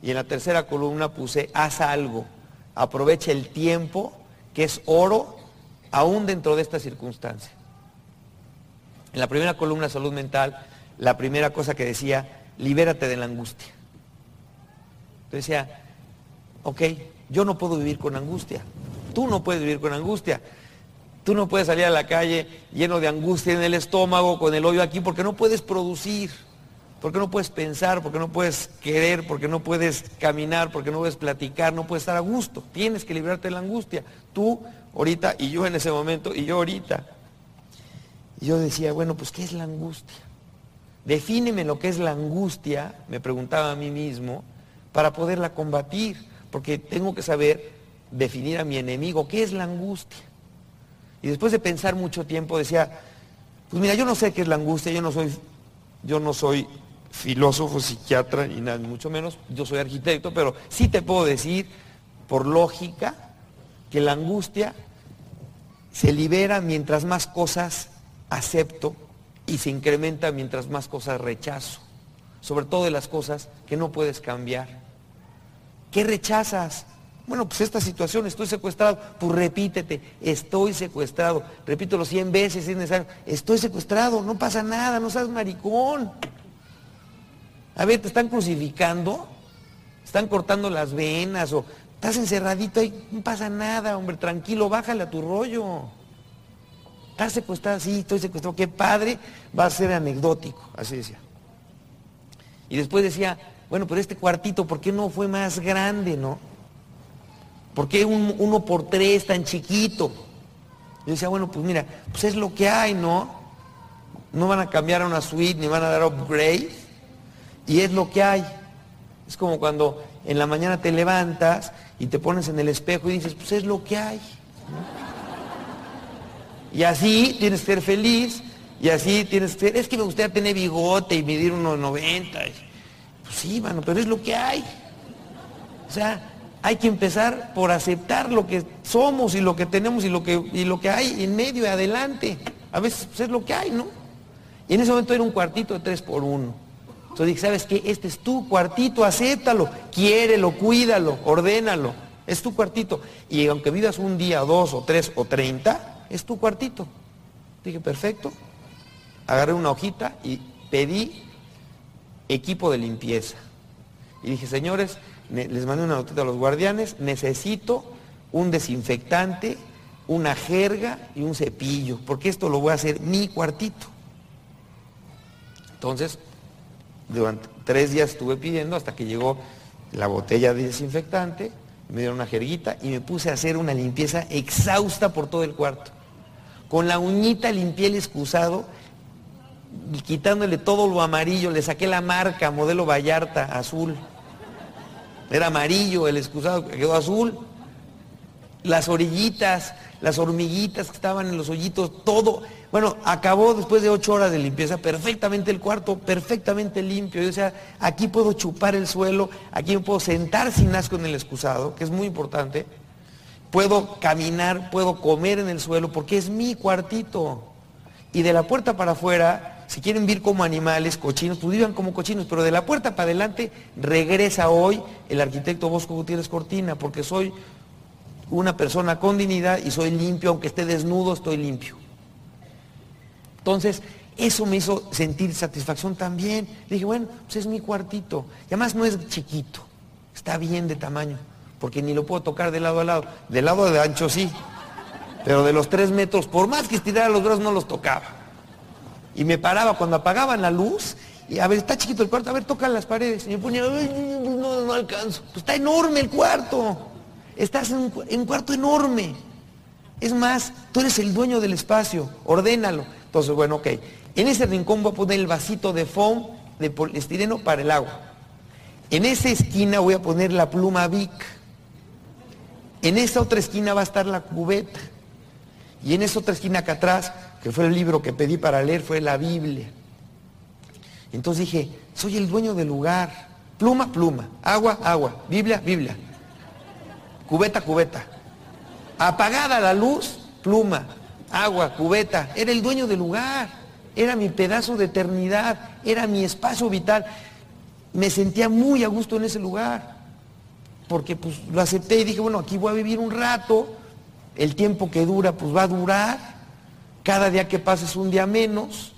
Y en la tercera columna puse haz algo, aprovecha el tiempo, que es oro, aún dentro de esta circunstancia. En la primera columna salud mental, la primera cosa que decía, libérate de la angustia. Entonces decía, ok, yo no puedo vivir con angustia. Tú no puedes vivir con angustia. Tú no puedes salir a la calle lleno de angustia en el estómago, con el hoyo aquí, porque no puedes producir, porque no puedes pensar, porque no puedes querer, porque no puedes caminar, porque no puedes platicar, no puedes estar a gusto. Tienes que librarte de la angustia. Tú ahorita y yo en ese momento y yo ahorita. Yo decía, bueno, pues ¿qué es la angustia? Defíneme lo que es la angustia, me preguntaba a mí mismo, para poderla combatir, porque tengo que saber definir a mi enemigo, ¿qué es la angustia? Y después de pensar mucho tiempo decía, pues mira, yo no sé qué es la angustia, yo no soy, yo no soy filósofo, psiquiatra, y nada, mucho menos, yo soy arquitecto, pero sí te puedo decir, por lógica, que la angustia se libera mientras más cosas acepto y se incrementa mientras más cosas rechazo, sobre todo de las cosas que no puedes cambiar. ¿Qué rechazas? Bueno, pues esta situación, estoy secuestrado. Pues repítete, estoy secuestrado. Repítelo 100 veces si es necesario. Estoy secuestrado, no pasa nada, no seas maricón. A ver, te están crucificando, están cortando las venas o estás encerradito ahí, no pasa nada, hombre, tranquilo, bájale a tu rollo. Estás secuestrado, sí, estoy secuestrado, qué padre, va a ser anecdótico, así decía. Y después decía, bueno, pero este cuartito, ¿por qué no fue más grande, no? ¿Por qué un uno por tres tan chiquito? Yo decía, bueno, pues mira, pues es lo que hay, ¿no? No van a cambiar a una suite ni van a dar upgrade. Y es lo que hay. Es como cuando en la mañana te levantas y te pones en el espejo y dices, pues es lo que hay. Y así tienes que ser feliz, y así tienes que ser, es que me gustaría tener bigote y medir unos 90. Pues sí, mano, pero es lo que hay. O sea, hay que empezar por aceptar lo que somos y lo que tenemos y lo que, y lo que hay en medio y adelante. A veces pues, es lo que hay, ¿no? Y en ese momento era un cuartito de tres por uno. Entonces dije, ¿sabes qué? Este es tu cuartito, acéptalo, quiérelo, cuídalo, ordénalo. Es tu cuartito. Y aunque vivas un día, dos o tres o treinta, es tu cuartito. Dije, perfecto. Agarré una hojita y pedí equipo de limpieza. Y dije, señores, les mandé una notita a los guardianes, necesito un desinfectante, una jerga y un cepillo, porque esto lo voy a hacer mi cuartito. Entonces, durante tres días estuve pidiendo hasta que llegó la botella de desinfectante, me dieron una jerguita y me puse a hacer una limpieza exhausta por todo el cuarto. Con la uñita limpié el excusado y quitándole todo lo amarillo, le saqué la marca, modelo Vallarta, azul. Era amarillo el excusado, quedó azul. Las orillitas, las hormiguitas que estaban en los hoyitos, todo. Bueno, acabó después de ocho horas de limpieza perfectamente el cuarto, perfectamente limpio. O sea, aquí puedo chupar el suelo, aquí me puedo sentar sin asco en el excusado, que es muy importante. Puedo caminar, puedo comer en el suelo, porque es mi cuartito. Y de la puerta para afuera si quieren vivir como animales, cochinos, pues vivan como cochinos, pero de la puerta para adelante regresa hoy el arquitecto Bosco Gutiérrez Cortina, porque soy una persona con dignidad y soy limpio, aunque esté desnudo, estoy limpio. Entonces, eso me hizo sentir satisfacción también. Dije, bueno, pues es mi cuartito. Y además no es chiquito, está bien de tamaño, porque ni lo puedo tocar de lado a lado. De lado de ancho sí, pero de los tres metros, por más que estirara los brazos, no los tocaba. Y me paraba cuando apagaban la luz, y a ver, está chiquito el cuarto, a ver, tocan las paredes. Y me ponía, no, no alcanzo. Pues está enorme el cuarto. Estás en un, cuarto enorme. Es más, tú eres el dueño del espacio, ordénalo. Entonces, bueno, ok. En ese rincón voy a poner el vasito de foam de poliestireno para el agua. En esa esquina voy a poner la pluma Vic. En esa otra esquina va a estar la cubeta. Y en esa otra esquina acá atrás que fue el libro que pedí para leer, fue la Biblia. Entonces dije, soy el dueño del lugar. Pluma, pluma. Agua, agua. Biblia, Biblia. Cubeta, cubeta. Apagada la luz, pluma. Agua, cubeta. Era el dueño del lugar. Era mi pedazo de eternidad. Era mi espacio vital. Me sentía muy a gusto en ese lugar. Porque pues lo acepté y dije, bueno, aquí voy a vivir un rato. El tiempo que dura, pues va a durar. Cada día que pasa es un día menos.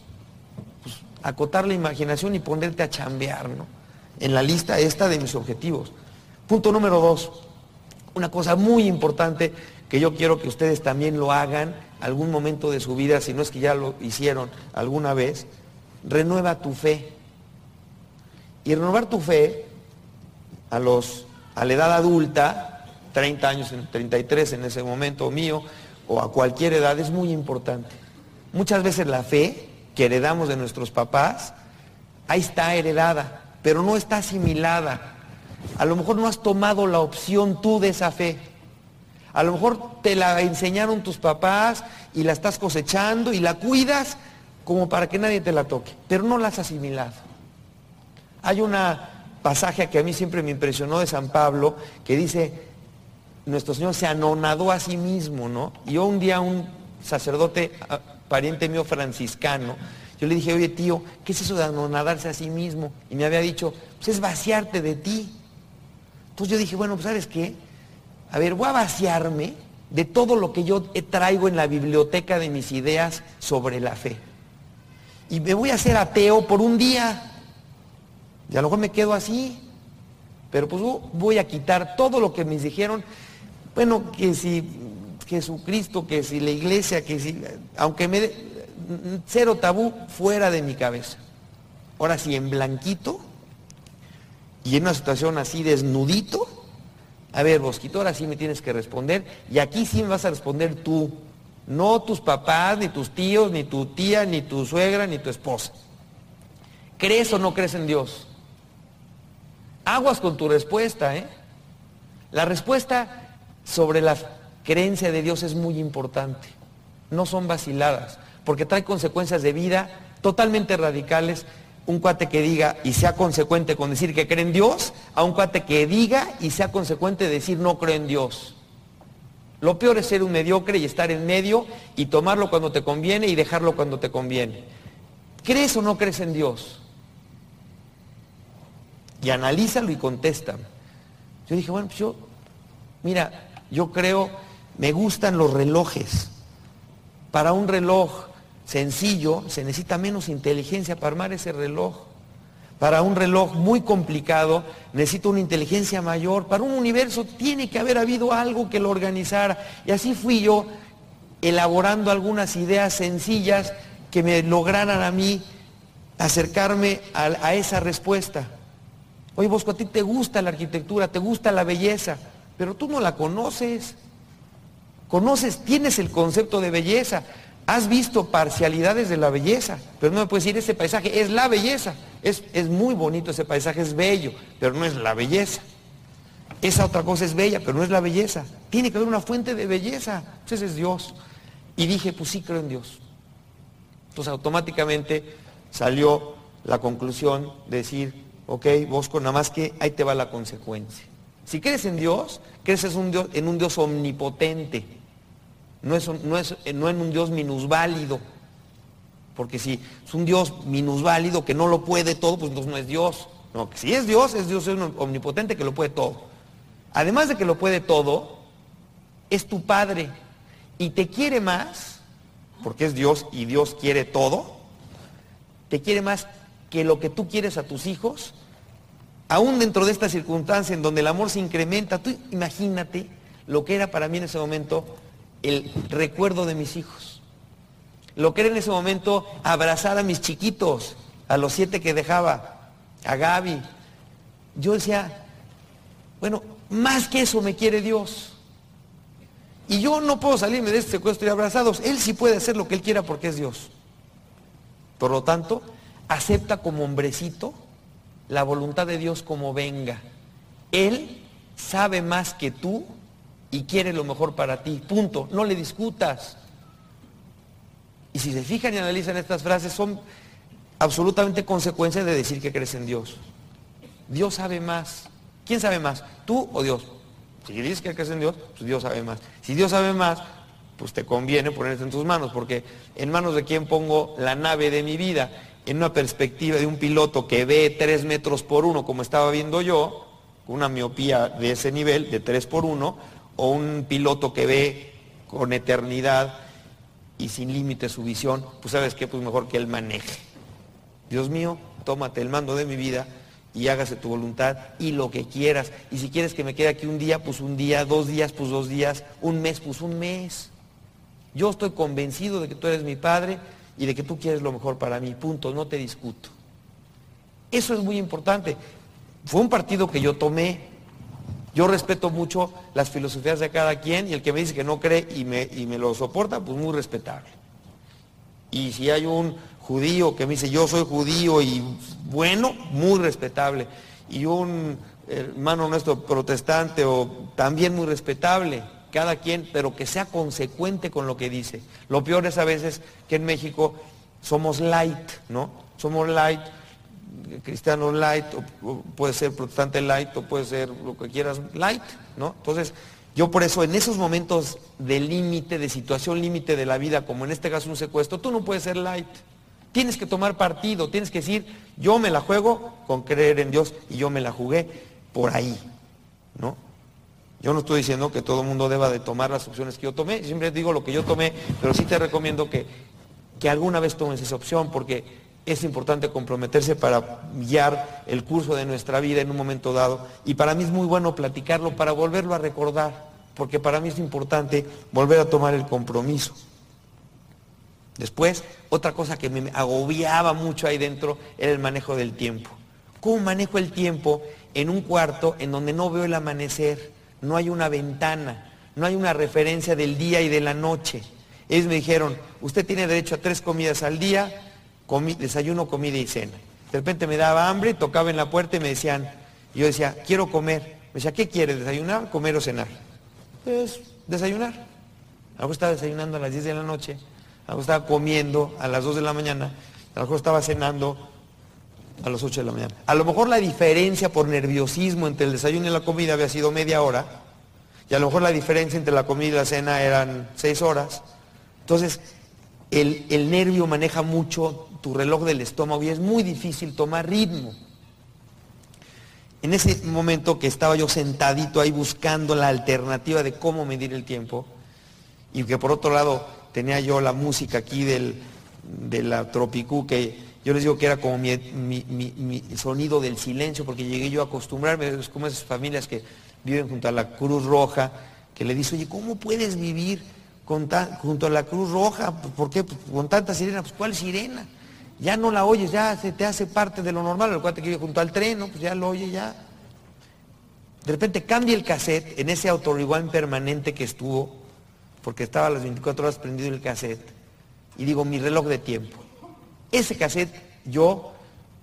Pues acotar la imaginación y ponerte a chambear, ¿no? en la lista esta de mis objetivos. Punto número dos, una cosa muy importante que yo quiero que ustedes también lo hagan algún momento de su vida, si no es que ya lo hicieron alguna vez, renueva tu fe. Y renovar tu fe a, los, a la edad adulta, 30 años, 33 en ese momento mío, o a cualquier edad, es muy importante. Muchas veces la fe que heredamos de nuestros papás, ahí está heredada pero no está asimilada. A lo mejor no has tomado la opción tú de esa fe. A lo mejor te la enseñaron tus papás y la estás cosechando y la cuidas como para que nadie te la toque, pero no la has asimilado. Hay una pasaje que a mí siempre me impresionó de San Pablo que dice, nuestro Señor se anonadó a sí mismo, ¿no? Y yo un día un sacerdote, ah, pariente mío franciscano, yo le dije, oye tío, ¿qué es eso de anonadarse a sí mismo? Y me había dicho, pues es vaciarte de ti. Entonces yo dije, bueno, pues ¿sabes qué? A ver, voy a vaciarme de todo lo que yo traigo en la biblioteca de mis ideas sobre la fe. Y me voy a hacer ateo por un día. Y a lo mejor me quedo así. Pero pues voy a quitar todo lo que me dijeron. Bueno, que si Jesucristo, que si la iglesia, que si, aunque me, cero tabú fuera de mi cabeza. Ahora sí, en blanquito y en una situación así desnudito, a ver, Bosquito, ahora sí me tienes que responder y aquí sí me vas a responder tú, no tus papás, ni tus tíos, ni tu tía, ni tu suegra, ni tu esposa. ¿Crees o no crees en Dios? Aguas con tu respuesta, ¿eh? La respuesta sobre la creencia de Dios es muy importante. No son vaciladas porque trae consecuencias de vida totalmente radicales. Un cuate que diga y sea consecuente con decir que cree en Dios, a un cuate que diga y sea consecuente de decir no creo en Dios. Lo peor es ser un mediocre y estar en medio y tomarlo cuando te conviene y dejarlo cuando te conviene. ¿Crees o no crees en Dios? Y analízalo y contesta. Yo dije, bueno, pues yo, mira, yo creo, me gustan los relojes. Para un reloj sencillo, se necesita menos inteligencia para armar ese reloj. Para un reloj muy complicado necesito una inteligencia mayor. Para un universo tiene que haber habido algo que lo organizara. Y así fui yo elaborando algunas ideas sencillas que me lograran a mí acercarme a, esa respuesta. Oye, Bosco, a ti te gusta la arquitectura, te gusta la belleza, pero tú no la conoces. Conoces, tienes el concepto de belleza, Has visto parcialidades de la belleza, pero no me puedes decir, ese paisaje es la belleza. Es, es, muy bonito ese paisaje, es bello, pero no es la belleza. Esa otra cosa es bella, pero no es la belleza. Tiene que haber una fuente de belleza. Ese es Dios. Y dije, pues sí creo en Dios. Entonces automáticamente salió la conclusión de decir, ok, Bosco, nada más que ahí te va la consecuencia. Si crees en Dios, crees en un Dios omnipotente no, es, no, es, no en un Dios minusválido. Porque si es un Dios minusválido que no lo puede todo, pues entonces no es Dios. No, que si es Dios, es Dios es omnipotente que lo puede todo. Además de que lo puede todo, es tu Padre y te quiere más, porque es Dios y Dios quiere todo, te quiere más que lo que tú quieres a tus hijos, aún dentro de esta circunstancia en donde el amor se incrementa, tú imagínate lo que era para mí en ese momento el recuerdo de mis hijos. Lo que era en ese momento abrazar a mis chiquitos, a los siete que dejaba, a Gaby. Yo decía, bueno, más que eso me quiere Dios. Y yo no puedo salirme de este secuestro y abrazados. Él sí puede hacer lo que él quiera porque es Dios. Por lo tanto, acepta como hombrecito la voluntad de Dios como venga. Él sabe más que tú y quiere lo mejor para ti. Punto. No le discutas. Y si se fijan y analizan estas frases, son absolutamente consecuencias de decir que crees en Dios. Dios sabe más. ¿Quién sabe más? ¿Tú o Dios? Si dices que crees en Dios, pues Dios sabe más. Si Dios sabe más, pues te conviene ponerte en tus manos, porque en manos de quién pongo la nave de mi vida, en una perspectiva de un piloto que ve 3 metros por uno, como estaba viendo yo, con una miopía de ese nivel, de 3 por 1, o un piloto que ve con eternidad y sin límite su visión, pues sabes qué, pues mejor que él maneje. Dios mío, tómate el mando de mi vida y hágase tu voluntad y lo que quieras. Y si quieres que me quede aquí un día, pues un día, dos días, pues dos días, un mes, pues un mes. Yo estoy convencido de que tú eres mi padre y de que tú quieres lo mejor para mí. Punto, no te discuto. Eso es muy importante. Fue un partido que yo tomé. Yo respeto mucho las filosofías de cada quien y el que me dice que no cree y me, y me lo soporta, pues muy respetable. Y si hay un judío que me dice yo soy judío y bueno, muy respetable. Y un hermano nuestro protestante o también muy respetable cada quien, pero que sea consecuente con lo que dice. Lo peor es a veces que en México somos light, ¿no? Somos light, cristiano light, o puede ser protestante light, o puede ser lo que quieras light, ¿no? Entonces, yo por eso en esos momentos de límite, de situación límite de la vida, como en este caso un secuestro, tú no puedes ser light. Tienes que tomar partido, tienes que decir, yo me la juego con creer en Dios y yo me la jugué por ahí, ¿no? Yo no estoy diciendo que todo el mundo deba de tomar las opciones que yo tomé, siempre digo lo que yo tomé, pero sí te recomiendo que, que alguna vez tomes esa opción porque es importante comprometerse para guiar el curso de nuestra vida en un momento dado. Y para mí es muy bueno platicarlo para volverlo a recordar, porque para mí es importante volver a tomar el compromiso. Después, otra cosa que me agobiaba mucho ahí dentro era el manejo del tiempo. ¿Cómo manejo el tiempo en un cuarto en donde no veo el amanecer? No hay una ventana, no hay una referencia del día y de la noche. Ellos me dijeron, usted tiene derecho a tres comidas al día, desayuno, comida y cena. De repente me daba hambre, tocaba en la puerta y me decían, yo decía, quiero comer. Me decía, ¿qué quiere? ¿Desayunar, comer o cenar? Pues desayunar. Algo estaba desayunando a las 10 de la noche, algo estaba comiendo a las 2 de la mañana, a lo mejor estaba cenando a las 8 de la mañana. A lo mejor la diferencia por nerviosismo entre el desayuno y la comida había sido media hora, y a lo mejor la diferencia entre la comida y la cena eran 6 horas. Entonces, el, el nervio maneja mucho tu reloj del estómago y es muy difícil tomar ritmo. En ese momento que estaba yo sentadito ahí buscando la alternativa de cómo medir el tiempo, y que por otro lado tenía yo la música aquí del, de la Tropicú que yo les digo que era como mi, sonido del silencio, porque llegué yo a acostumbrarme, es como esas familias que viven junto a la Cruz Roja, que le dice, oye, ¿cómo puedes vivir junto a la Cruz Roja? ¿Por qué? Con tanta sirena, pues ¿cuál sirena? Ya no la oyes, ya se te hace parte de lo normal, el cuate que vive junto al tren, pues ya lo oye ya. De repente cambia el cassette en ese autorigual permanente que estuvo, porque estaba a las 24 horas prendido el cassette, y digo, mi reloj de tiempo. Ese cassette yo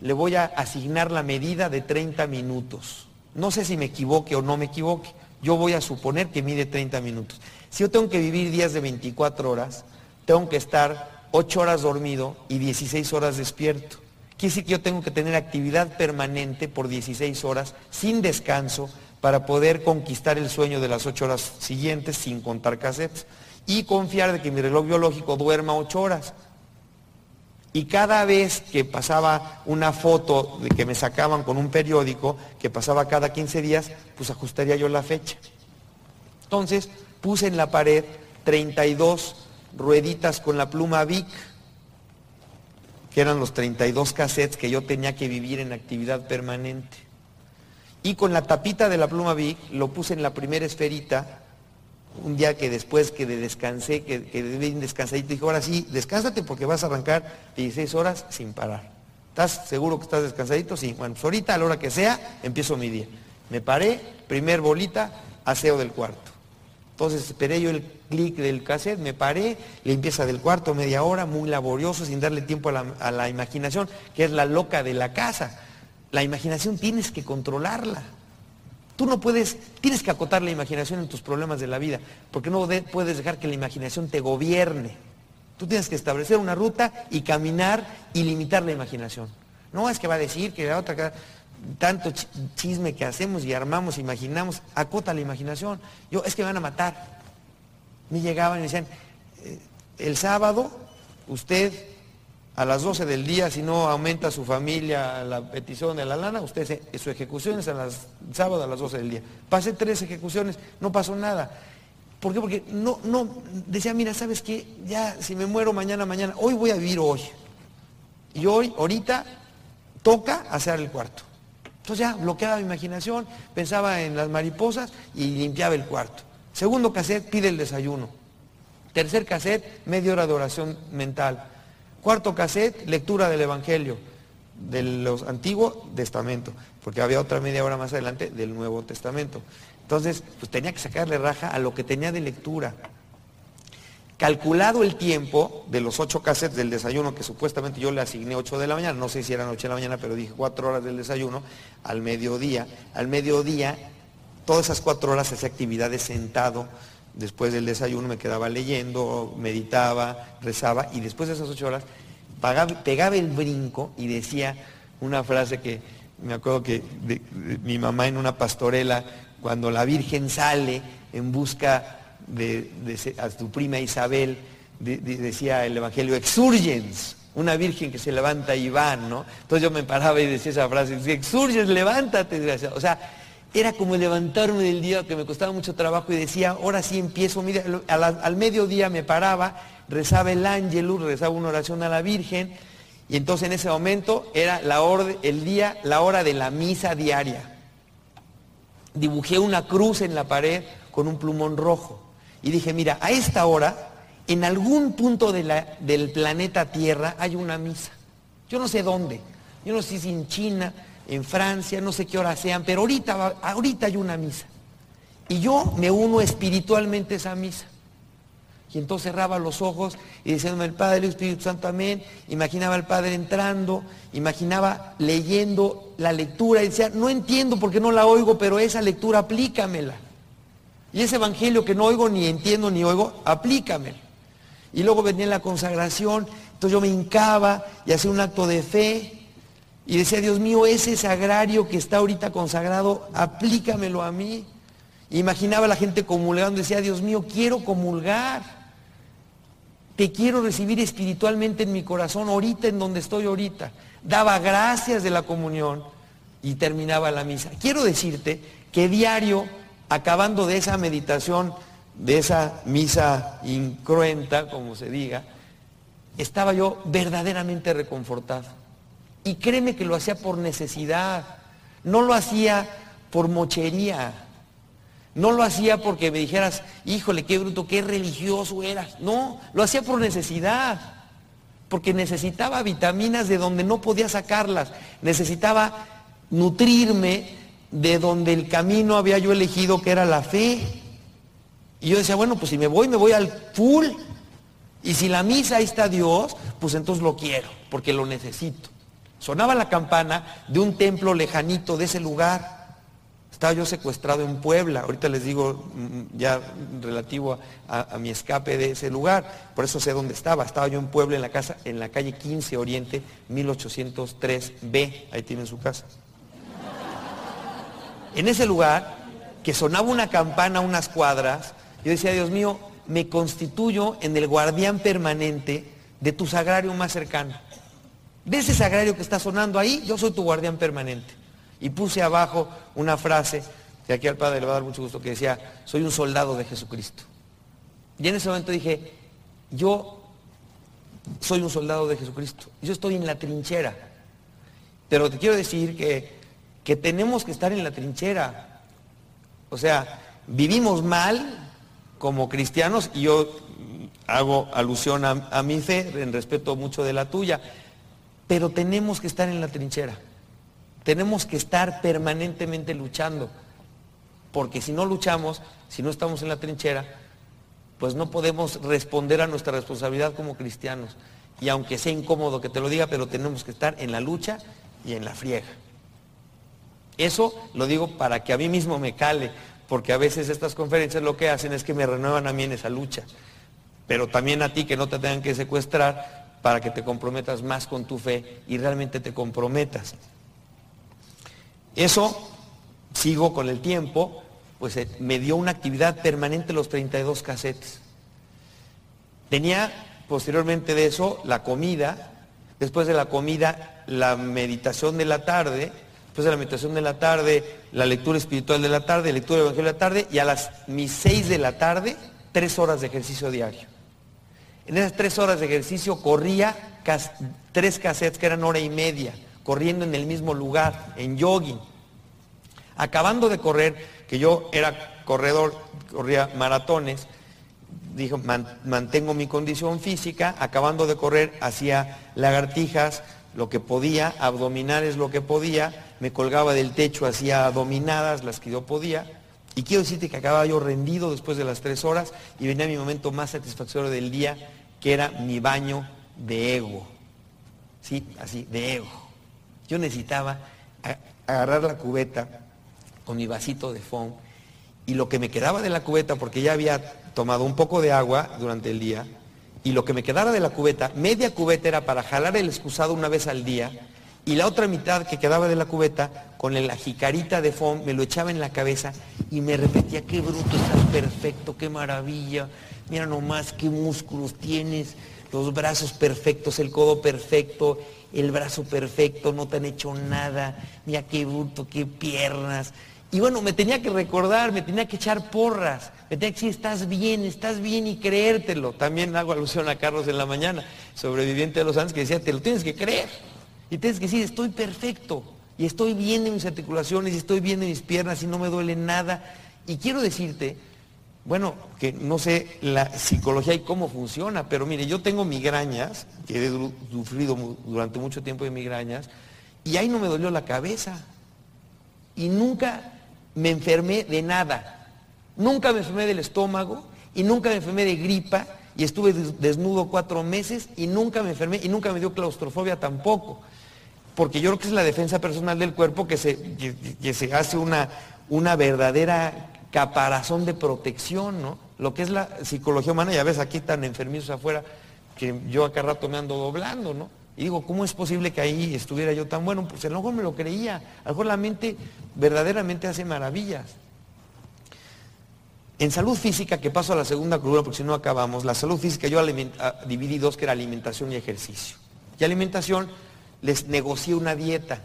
le voy a asignar la medida de 30 minutos. No sé si me equivoque o no me equivoque. Yo voy a suponer que mide 30 minutos. Si yo tengo que vivir días de 24 horas, tengo que estar 8 horas dormido y 16 horas despierto. Quiere decir que yo tengo que tener actividad permanente por 16 horas sin descanso para poder conquistar el sueño de las 8 horas siguientes sin contar cassettes y confiar de que mi reloj biológico duerma 8 horas. Y cada vez que pasaba una foto de que me sacaban con un periódico, que pasaba cada 15 días, pues ajustaría yo la fecha. Entonces puse en la pared 32 rueditas con la pluma Vic, que eran los 32 cassettes que yo tenía que vivir en actividad permanente. Y con la tapita de la pluma Vic lo puse en la primera esferita un día que después que descansé, que, que bien descansadito, dijo, ahora sí, descánsate porque vas a arrancar 16 horas sin parar. ¿Estás seguro que estás descansadito? Sí. Bueno, pues ahorita a la hora que sea, empiezo mi día. Me paré, primer bolita, aseo del cuarto. Entonces esperé yo el clic del cassette, me paré, limpieza del cuarto, media hora, muy laborioso, sin darle tiempo a la, a la imaginación, que es la loca de la casa. La imaginación tienes que controlarla. Tú no puedes, tienes que acotar la imaginación en tus problemas de la vida, porque no puedes dejar que la imaginación te gobierne. Tú tienes que establecer una ruta y caminar y limitar la imaginación. No es que va a decir que la otra... tanto chisme que hacemos y armamos, imaginamos, acota la imaginación. Yo, es que me van a matar. Me llegaban y decían, eh, el sábado, usted a las 12 del día, si no aumenta su familia la petición de la lana, usted su ejecución es a las, sábado a las 12 del día. Pasé tres ejecuciones, no pasó nada. ¿Por qué? Porque no, no, decía, mira, ¿sabes qué? Ya, si me muero mañana, mañana, hoy voy a vivir hoy. Y hoy, ahorita, toca hacer el cuarto. Entonces ya bloqueaba mi imaginación, pensaba en las mariposas y limpiaba el cuarto. Segundo cassette, pide el desayuno. Tercer cassette, media hora de oración mental. Cuarto cassette, lectura del Evangelio, de los Antiguos Testamento, porque había otra media hora más adelante del Nuevo Testamento. Entonces, pues tenía que sacarle raja a lo que tenía de lectura. Calculado el tiempo de los ocho cassettes del desayuno, que supuestamente yo le asigné 8 de la mañana, no sé si eran 8 de la mañana, pero dije cuatro horas del desayuno, al mediodía. Al mediodía, todas esas cuatro horas hacía actividades sentado, después del desayuno me quedaba leyendo, meditaba, rezaba, y después de esas ocho horas pegaba el brinco y decía una frase que me acuerdo que mi mamá en una pastorela cuando la Virgen sale en busca de, a su prima Isabel, decía el Evangelio, exurgens, una virgen que se levanta y va, ¿no? Entonces yo me paraba y decía esa frase, exurgens, levántate, O sea, era como levantarme del día que me costaba mucho trabajo y decía, ahora sí empiezo, mira, al, mediodía me paraba, rezaba el ángel, rezaba una oración a la Virgen, y entonces en ese momento era la el día, la hora de la misa diaria dibujé una cruz en la pared con un plumón rojo. Y dije, mira, a esta hora, en algún punto del planeta Tierra hay una misa. Yo no sé dónde. Yo no sé si en China, en Francia, no sé qué hora sean, pero ahorita, hay una misa. Y yo me uno espiritualmente a esa misa. Y entonces cerraba los ojos y diciéndome el Padre, el Espíritu Santo, amén. Imaginaba al Padre entrando, imaginaba leyendo la lectura y decía, no entiendo por qué no la oigo, pero esa lectura aplícamela. Y ese evangelio que no oigo ni entiendo ni oigo, aplícamela. Y luego venía la consagración, entonces yo me hincaba y hacía un acto de fe y decía, Dios mío, ese sagrario que está ahorita consagrado, aplícamelo a mí. Imaginaba a la gente comulgando, decía, Dios mío, quiero comulgar te quiero recibir espiritualmente en mi corazón, ahorita en donde estoy ahorita. Daba gracias de la comunión y terminaba la misa. Quiero decirte que diario, acabando de esa meditación, de esa misa incruenta, como se diga, estaba yo verdaderamente reconfortado. Y créeme que lo hacía por necesidad, no lo hacía por mochería. No lo hacía porque me dijeras, híjole, qué bruto, qué religioso eras. No, lo hacía por necesidad. Porque necesitaba vitaminas de donde no podía sacarlas. Necesitaba nutrirme de donde el camino había yo elegido que era la fe. Y yo decía, bueno, pues si me voy, me voy al full. Y si la misa ahí está Dios, pues entonces lo quiero, porque lo necesito. Sonaba la campana de un templo lejanito de ese lugar. Estaba yo secuestrado en Puebla, ahorita les digo mm, ya relativo a, mi escape de ese lugar, por eso sé dónde estaba. Estaba yo en Puebla, en la casa, en la calle 15 Oriente, 1803B, ahí tienen su casa. En ese lugar, que sonaba una campana unas cuadras, yo decía, Dios mío, me constituyo en el guardián permanente de tu sagrario más cercano. De ese sagrario que está sonando ahí, yo soy tu guardián permanente y puse abajo una frase que aquí al Padre le va a dar mucho gusto, que decía, soy un soldado de Jesucristo. Y en ese momento dije, yo soy un soldado de Jesucristo, yo estoy en la trinchera, pero te quiero decir que, que tenemos que estar en la trinchera. O sea, vivimos mal como cristianos y yo hago alusión a, a mi fe, en respeto mucho de la tuya, pero tenemos que estar en la trinchera. Tenemos que estar permanentemente luchando, porque si no luchamos, si no estamos en la trinchera, pues no podemos responder a nuestra responsabilidad como cristianos. Y aunque sea incómodo que te lo diga, pero tenemos que estar en la lucha y en la friega. Eso lo digo para que a mí mismo me cale, porque a veces estas conferencias lo que hacen es que me renuevan a mí en esa lucha. Pero también a ti que no te tengan que secuestrar para que te comprometas más con tu fe y realmente te comprometas. Eso, sigo con el tiempo, pues eh, me dio una actividad permanente los 32 casetes. Tenía posteriormente de eso la comida, después de la comida la meditación de la tarde, después de la meditación de la tarde la lectura espiritual de la tarde, lectura del Evangelio de la tarde y a las mis 6 de la tarde tres horas de ejercicio diario. En esas tres horas de ejercicio corría tres cassettes que eran hora y media, corriendo en el mismo lugar, en jogging. Acabando de correr, que yo era corredor, corría maratones, dijo, mantengo mi condición física, acabando de correr, hacía lagartijas, lo que podía, abdominales lo que podía, me colgaba del techo, hacía dominadas, las que yo podía. Y quiero decirte que acababa yo rendido después de las tres horas y venía mi momento más satisfactorio del día, que era mi baño de ego. Sí, así, de ego. Yo necesitaba agarrar la cubeta con mi vasito de foam y lo que me quedaba de la cubeta, porque ya había tomado un poco de agua durante el día, y lo que me quedara de la cubeta, media cubeta era para jalar el excusado una vez al día, y la otra mitad que quedaba de la cubeta, con la jicarita de foam, me lo echaba en la cabeza y me repetía, qué bruto, estás perfecto, qué maravilla, mira nomás qué músculos tienes, los brazos perfectos, el codo perfecto, el brazo perfecto, no te han hecho nada, mira qué bruto, qué piernas. Y bueno, me tenía que recordar, me tenía que echar porras, me tenía que decir, estás bien, estás bien y creértelo. También hago alusión a Carlos en la mañana, sobreviviente de los años, que decía, te lo tienes que creer. Y tienes que decir, estoy perfecto, y estoy bien en mis articulaciones, y estoy bien en mis piernas, y no me duele nada. Y quiero decirte, bueno, que no sé la psicología y cómo funciona, pero mire, yo tengo migrañas, que he sufrido durante mucho tiempo de migrañas, y ahí no me dolió la cabeza. Y nunca me enfermé de nada. Nunca me enfermé del estómago y nunca me enfermé de gripa y estuve desnudo cuatro meses y nunca me enfermé y nunca me dio claustrofobia tampoco porque yo creo que es la defensa personal del cuerpo que se, se hace una, una verdadera caparazón de protección, ¿no? Lo que es la psicología humana, ya ves aquí tan enfermizos afuera, que yo acá rato me ando doblando, ¿no? Y digo, ¿cómo es posible que ahí estuviera yo tan bueno? Pues a lo mejor me lo creía, a lo mejor la mente verdaderamente hace maravillas. En salud física, que paso a la segunda columna porque si no acabamos, la salud física yo ah, dividí dos, que era alimentación y ejercicio. Y alimentación les negocié una dieta.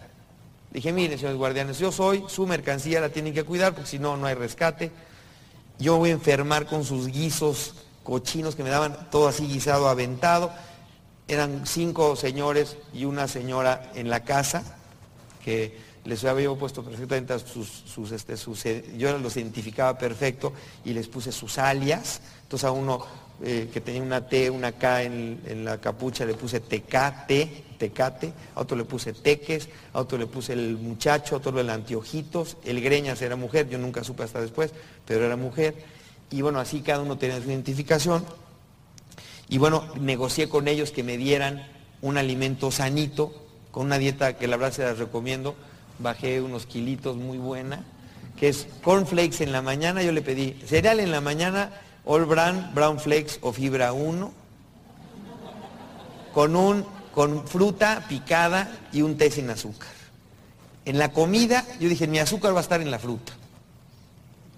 Dije, miren, señores guardianes, yo soy su mercancía, la tienen que cuidar porque si no, no hay rescate. Yo voy a enfermar con sus guisos cochinos que me daban todo así guisado, aventado. Eran cinco señores y una señora en la casa que les había puesto perfectamente sus, sus, este, sus, yo los identificaba perfecto y les puse sus alias. Entonces a uno eh, que tenía una T, una K en, la capucha, le puse Tecate, Tecate, a otro le puse Teques, a otro le puse el muchacho, a otro el anteojitos, el Greñas era mujer, yo nunca supe hasta después, pero era mujer. Y bueno, así cada uno tenía su identificación. Y bueno, negocié con ellos que me dieran un alimento sanito, con una dieta que la verdad se las recomiendo. Bajé unos kilitos muy buena, que es cornflakes en la mañana, yo le pedí cereal en la mañana All Brand, Brown Flakes o Fibra 1, con, un, con fruta picada y un té sin azúcar. En la comida, yo dije, mi azúcar va a estar en la fruta.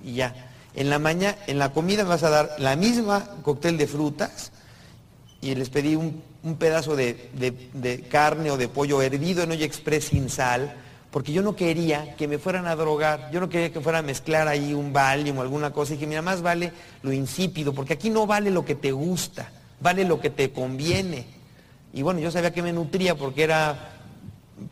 Y ya. En la mañana, en la comida me vas a dar la misma cóctel de frutas y les pedí un, pedazo de, de, carne o de pollo hervido en olla express sin sal, porque yo no quería que me fueran a drogar, yo no quería que fueran a mezclar ahí un Valium o alguna cosa, y que mira, más vale lo insípido, porque aquí no vale lo que te gusta, vale lo que te conviene. Y bueno, yo sabía que me nutría porque era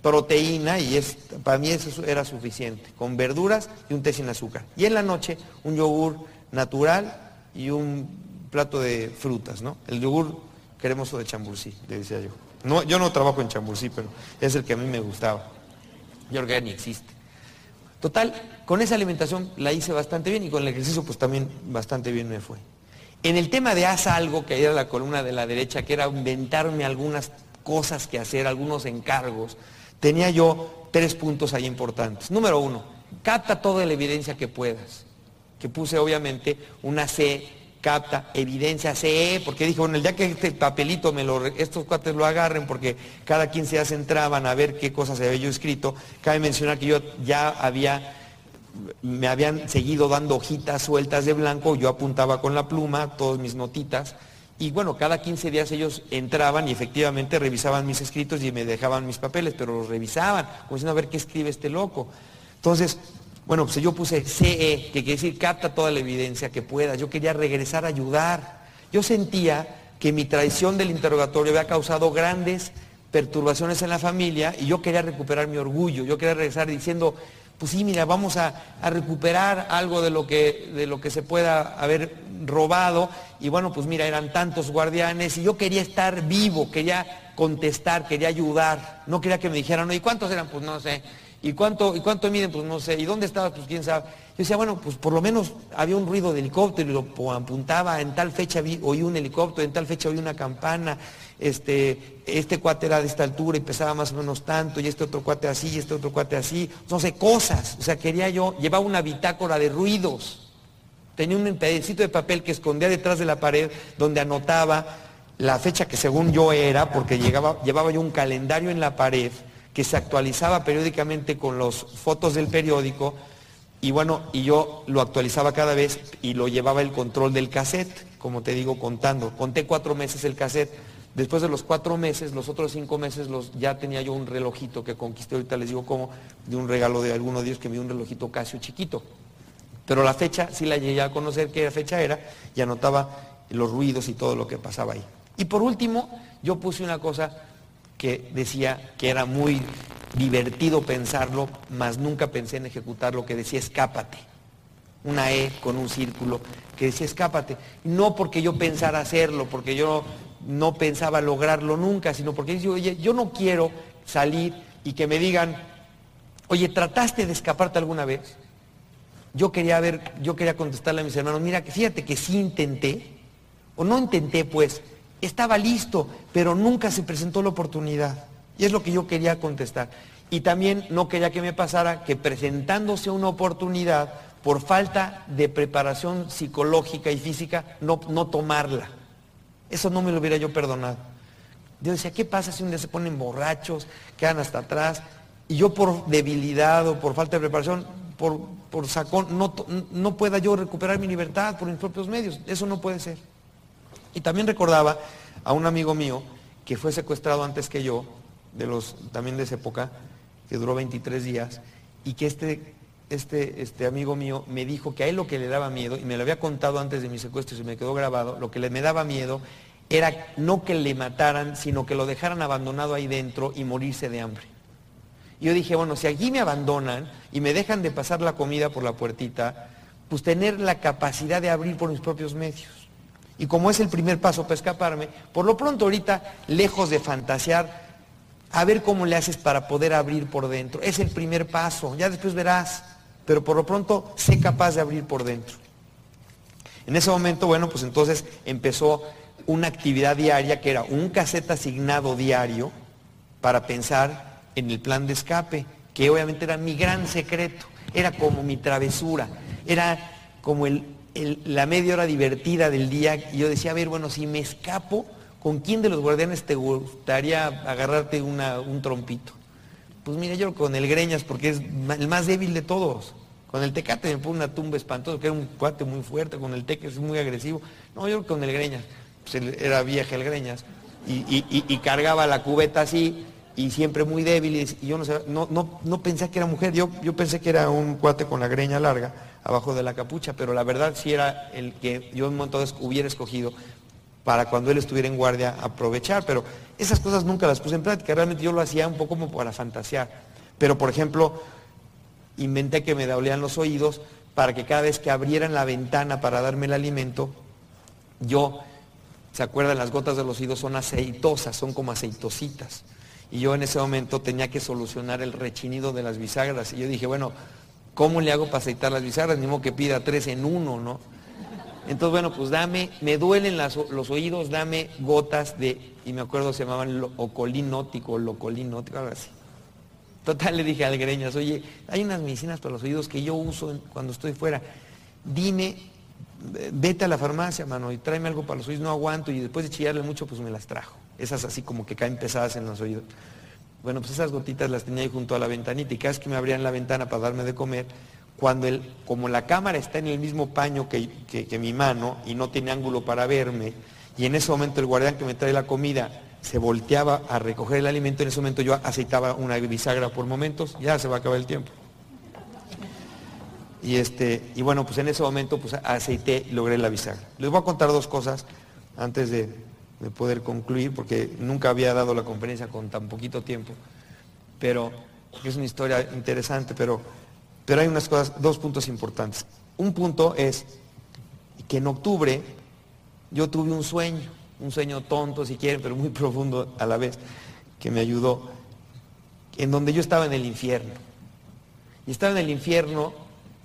proteína y es, para mí eso era suficiente, con verduras y un té sin azúcar. Y en la noche un yogur natural y un plato de frutas, ¿no? El yogur cremoso de chambursí, le decía yo. No, yo no trabajo en chambursí, pero es el que a mí me gustaba. Yo que ni existe. Total, con esa alimentación la hice bastante bien y con el ejercicio pues también bastante bien me fue. En el tema de haz algo, que era la columna de la derecha, que era inventarme algunas cosas que hacer, algunos encargos, tenía yo tres puntos ahí importantes. Número uno, capta toda la evidencia que puedas. Que puse obviamente una C capta, evidencia, CE, porque dije, bueno, el día que este papelito me lo, estos cuates lo agarren, porque cada 15 días entraban a ver qué cosas había yo escrito, cabe mencionar que yo ya había, me habían seguido dando hojitas sueltas de blanco, yo apuntaba con la pluma todas mis notitas, y bueno, cada 15 días ellos entraban y efectivamente revisaban mis escritos y me dejaban mis papeles, pero los revisaban, como diciendo a ver qué escribe este loco. Entonces, bueno, pues yo puse CE, que quiere decir capta toda la evidencia que pueda. Yo quería regresar a ayudar. Yo sentía que mi traición del interrogatorio había causado grandes perturbaciones en la familia y yo quería recuperar mi orgullo. Yo quería regresar diciendo, pues sí, mira, vamos a, recuperar algo de lo, que, de lo que se pueda haber robado. Y bueno, pues mira, eran tantos guardianes y yo quería estar vivo, quería contestar, quería ayudar. No quería que me dijeran, ¿y cuántos eran? Pues no sé. ¿Y cuánto, ¿Y cuánto miden? Pues no sé. ¿Y dónde estaba? Pues quién sabe. Yo decía, bueno, pues por lo menos había un ruido de helicóptero y lo apuntaba. En tal fecha oí un helicóptero, en tal fecha oí una campana este, este cuate era de esta altura y pesaba más o menos tanto, y este otro cuate así, y este otro cuate así, no sé, cosas. O sea, quería yo, llevaba una bitácora de ruidos. Tenía un pedacito de papel que escondía detrás de la pared donde anotaba la fecha que según yo era, porque llevaba yo un calendario en la pared que se actualizaba periódicamente con las fotos del periódico, y bueno, y yo lo actualizaba cada vez y lo llevaba el control del cassette, como te digo, contando. Conté cuatro meses el cassette Después de los cuatro meses, los otros cinco meses, los, ya tenía yo un relojito que conquisté, ahorita les digo cómo, de un regalo de alguno de ellos que me dio un relojito Casio chiquito. Pero la fecha sí la llegué a conocer qué fecha era y anotaba los ruidos y todo lo que pasaba ahí. Y por último, yo puse una cosa que decía que era muy divertido pensarlo, mas nunca pensé en ejecutarlo, que decía escápate. Una E con un círculo que decía escápate. No porque yo pensara hacerlo, porque yo no pensaba lograrlo nunca, sino porque oye, yo no quiero salir y que me digan, oye, ¿trataste de escaparte alguna vez? Yo quería ver, yo quería contestarle a mis hermanos, mira, fíjate que sí intenté, o no intenté pues, estaba listo, pero nunca se presentó la oportunidad. Y es lo que yo quería contestar. Y también no quería que me pasara que presentándose una oportunidad, por falta de preparación psicológica y física, no, no tomarla. Eso no me lo hubiera yo perdonado. Yo decía, ¿qué pasa si un día se ponen borrachos, quedan hasta atrás? Y yo por debilidad o por falta de preparación, por, por sacón, no, no pueda yo recuperar mi libertad por mis propios medios. Eso no puede ser. Y también recordaba a un amigo mío que fue secuestrado antes que yo, de los, también de esa época, que duró 23 días, y que este este, este, amigo mío me dijo que a él lo que le daba miedo, y me lo había contado antes de mi secuestro y se me quedó grabado, lo que le me daba miedo era no que le mataran, sino que lo dejaran abandonado ahí dentro y morirse de hambre. Y yo dije, bueno, si aquí me abandonan y me dejan de pasar la comida por la puertita, pues tener la capacidad de abrir por mis propios medios. Y como es el primer paso para escaparme, por lo pronto ahorita, lejos de fantasear, a ver cómo le haces para poder abrir por dentro. Es el primer paso, ya después verás pero por lo pronto sé capaz de abrir por dentro. En ese momento, bueno, pues entonces empezó una actividad diaria que era un cassette asignado diario para pensar en el plan de escape, que obviamente era mi gran secreto, era como mi travesura, era como la media hora divertida del día. Y yo decía, a ver, bueno, si me escapo, ¿con quién de los guardianes te gustaría agarrarte un trompito? Pues mira, yo con el Greñas, porque es el más débil de todos. Con el Tecate me pone una tumba espantosa, que era un cuate muy fuerte, con el Teque es muy agresivo. No, yo con el Greñas, pues era vieja el Greñas, y, cargaba la cubeta así, y siempre muy débil, y, yo no, sé, no, no, pensé que era mujer, yo, yo pensé que era un cuate con la greña larga, abajo de la capucha, pero la verdad sí era el que yo en un momento hubiera escogido para cuando él estuviera en guardia aprovechar, pero esas cosas nunca las puse en práctica, realmente yo lo hacía un poco como para fantasear. Pero por ejemplo, inventé que me dolían los oídos para que cada vez que abrieran la ventana para darme el alimento, yo, ¿se acuerdan? Las gotas de los oídos son aceitosas, son como aceitositas. Y yo en ese momento tenía que solucionar el rechinido de las bisagras. Y yo dije, bueno, ¿cómo le hago para aceitar las bisagras? Ni modo que pida tres en uno, ¿no? Entonces, bueno, pues dame, me duelen los oídos, dame gotas de, y me acuerdo se llamaban ocolinótico, locolinótico, algo así. Total, le dije al Greñas, oye, hay unas medicinas para los oídos que yo uso cuando estoy fuera. Dime vete a la farmacia, mano, y tráeme algo para los oídos, no aguanto, y después de chillarle mucho, pues me las trajo. Esas así como que caen pesadas en los oídos. Bueno, pues esas gotitas las tenía ahí junto a la ventanita y cada vez que me abrían la ventana para darme de comer, cuando el, como la cámara está en el mismo paño que, que mi mano y no tiene ángulo para verme, y en ese momento el guardián que me trae la comida se volteaba a recoger el alimento, en ese momento yo aceitaba una bisagra por momentos, ya se va a acabar el tiempo. Y, este, y bueno, pues en ese momento pues aceité logré la bisagra. Les voy a contar dos cosas antes de, poder concluir, porque nunca había dado la conferencia con tan poquito tiempo. Pero es una historia interesante, pero, pero hay unas cosas, dos puntos importantes. Un punto es que en octubre yo tuve un sueño, un sueño tonto si quieren, pero muy profundo a la vez, que me ayudó, en donde yo estaba en el infierno. Y estaba en el infierno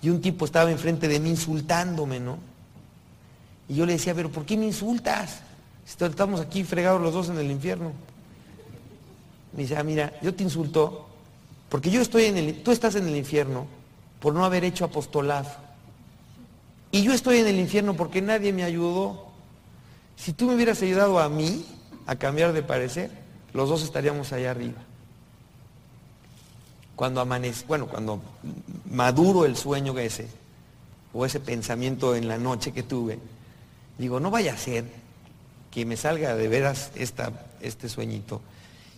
y un tipo estaba enfrente de mí insultándome, ¿no? Y yo le decía, pero ¿por qué me insultas? Estamos aquí fregados los dos en el infierno. Me dice, ah, mira, yo te insulto porque yo estoy en el, tú estás en el infierno por no haber hecho apostolado. Y yo estoy en el infierno porque nadie me ayudó. Si tú me hubieras ayudado a mí a cambiar de parecer, los dos estaríamos allá arriba cuando amanece, bueno, cuando maduro el sueño ese, o ese pensamiento en la noche que tuve, digo, no vaya a ser que me salga de veras esta, este sueñito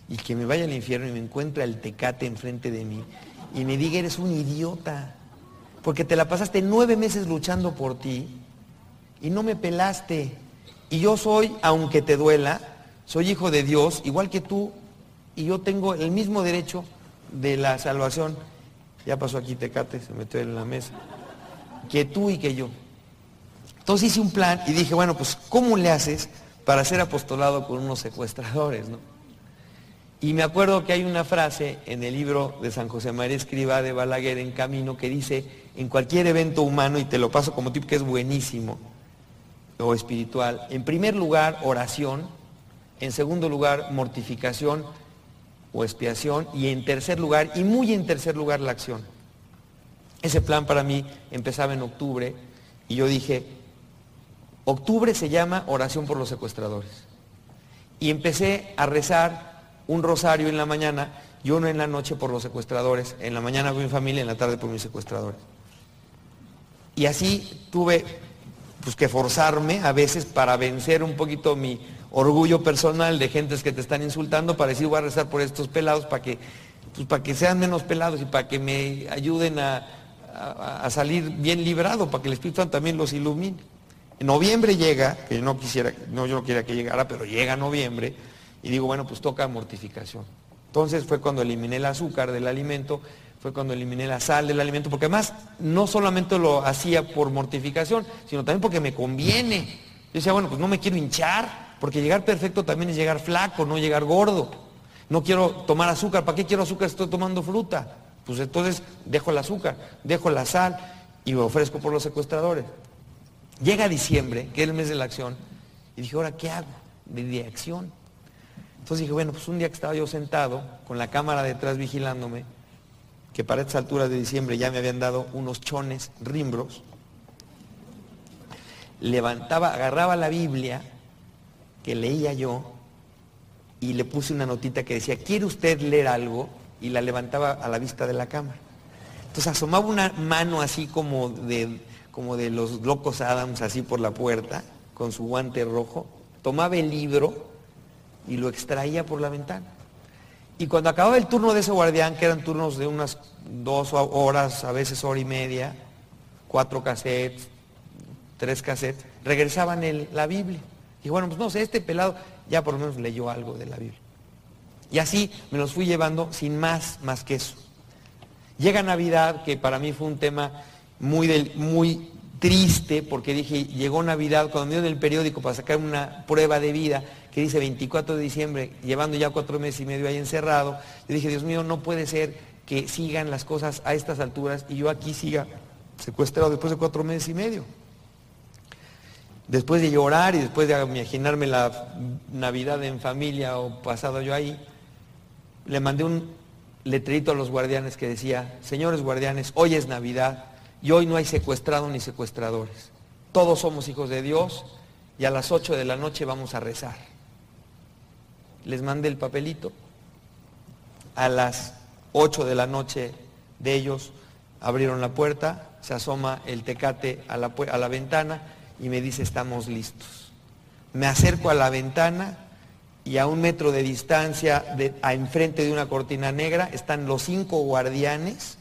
y que me vaya al infierno y me encuentre el tecate enfrente de mí y me diga, eres un idiota, porque te la pasaste nueve meses luchando por ti y no me pelaste. Y yo soy, aunque te duela, soy hijo de Dios, igual que tú, y yo tengo el mismo derecho de la salvación, ya pasó aquí Tecate, se metió en la mesa, que tú y que yo. Entonces hice un plan y dije, bueno, pues ¿cómo le haces para ser apostolado con unos secuestradores? ¿no? Y me acuerdo que hay una frase en el libro de San José María Escriba de Balaguer en Camino que dice, en cualquier evento humano, y te lo paso como tipo que es buenísimo, o espiritual, en primer lugar oración, en segundo lugar mortificación, o expiación y en tercer lugar, y muy en tercer lugar, la acción. Ese plan para mí empezaba en octubre y yo dije, octubre se llama oración por los secuestradores. Y empecé a rezar un rosario en la mañana y uno en la noche por los secuestradores, en la mañana por mi familia, en la tarde por mis secuestradores. Y así tuve pues, que forzarme a veces para vencer un poquito mi, orgullo personal de gentes que te están insultando para decir voy a rezar por estos pelados para que, pues, para que sean menos pelados y para que me ayuden a, salir bien librado, para que el Espíritu Santo también los ilumine. En noviembre llega, que no quisiera, no yo no quería que llegara, pero llega noviembre, y digo, bueno, pues toca mortificación. Entonces fue cuando eliminé el azúcar del alimento, fue cuando eliminé la sal del alimento, porque además no solamente lo hacía por mortificación, sino también porque me conviene. Yo decía, bueno, pues no me quiero hinchar, porque llegar perfecto también es llegar flaco, no llegar gordo. No quiero tomar azúcar. ¿Para qué quiero azúcar? Estoy tomando fruta. Pues entonces dejo el azúcar, dejo la sal y me ofrezco por los secuestradores. Llega diciembre, que es el mes de la acción, y dije, ahora, ¿qué hago? De acción. Entonces dije, bueno, pues un día que estaba yo sentado, con la cámara detrás vigilándome, que para estas alturas de diciembre ya me habían dado unos chones rimbros, levantaba, agarraba la Biblia que leía yo y le puse una notita que decía, ¿quiere usted leer algo? Y la levantaba a la vista de la cámara. Entonces asomaba una mano así como de, como de los locos Adams, así por la puerta, con su guante rojo, tomaba el libro y lo extraía por la ventana. Y cuando acababa el turno de ese guardián, que eran turnos de unas dos horas, a veces hora y media, cuatro cassettes, tres cassettes, regresaban la Biblia. Y bueno, pues no sé, este pelado ya por lo menos leyó algo de la Biblia. Y así me los fui llevando sin más, más que eso. Llega Navidad, que para mí fue un tema muy, muy triste, porque dije, llegó Navidad, cuando me dio en el periódico para sacar una prueba de vida, que dice 24 de diciembre, llevando ya cuatro meses y medio ahí encerrado, yo dije, Dios mío, no puede ser que sigan las cosas a estas alturas y yo aquí siga secuestrado después de cuatro meses y medio después de llorar y después de imaginarme la Navidad en familia o pasado yo ahí, le mandé un letrito a los guardianes que decía, señores guardianes, hoy es Navidad y hoy no hay secuestrado ni secuestradores. todos somos hijos de Dios y a las 8 de la noche vamos a rezar. Les mandé el papelito. A las 8 de la noche de ellos abrieron la puerta, se asoma el tecate a la, a la ventana y me dice estamos listos. Me acerco a la ventana y a un metro de distancia, a enfrente de una cortina negra, están los cinco guardianes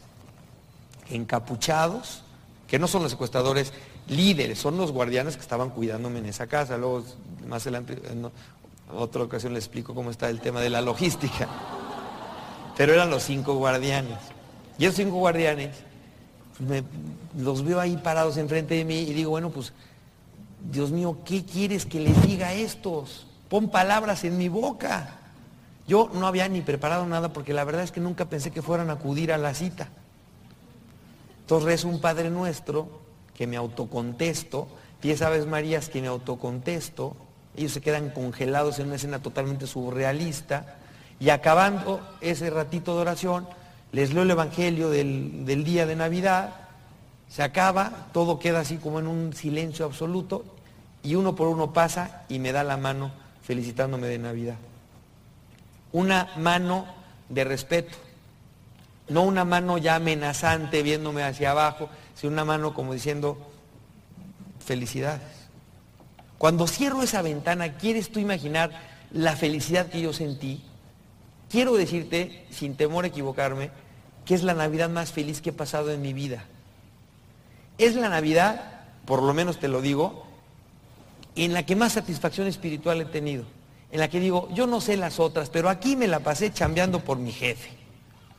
encapuchados, que no son los secuestradores líderes, son los guardianes que estaban cuidándome en esa casa. Luego, más adelante, en otra ocasión les explico cómo está el tema de la logística. Pero eran los cinco guardianes. Y esos cinco guardianes, los veo ahí parados enfrente de mí y digo, bueno, pues, Dios mío, ¿qué quieres que les diga a estos? Pon palabras en mi boca. Yo no había ni preparado nada porque la verdad es que nunca pensé que fueran a acudir a la cita. Entonces rezo un Padre Nuestro que me autocontesto, diez Aves Marías que me autocontesto, ellos se quedan congelados en una escena totalmente surrealista, y acabando ese ratito de oración, les leo el Evangelio del, día de Navidad, se acaba, todo queda así como en un silencio absoluto, y uno por uno pasa y me da la mano felicitándome de Navidad. Una mano de respeto, no una mano ya amenazante viéndome hacia abajo, sino una mano como diciendo, felicidades. Cuando cierro esa ventana, ¿quieres tú imaginar la felicidad que yo sentí? Quiero decirte, sin temor a equivocarme, que es la Navidad más feliz que he pasado en mi vida. Es la Navidad, por lo menos te lo digo, en la que más satisfacción espiritual he tenido. En la que digo, yo no sé las otras, pero aquí me la pasé chambeando por mi jefe.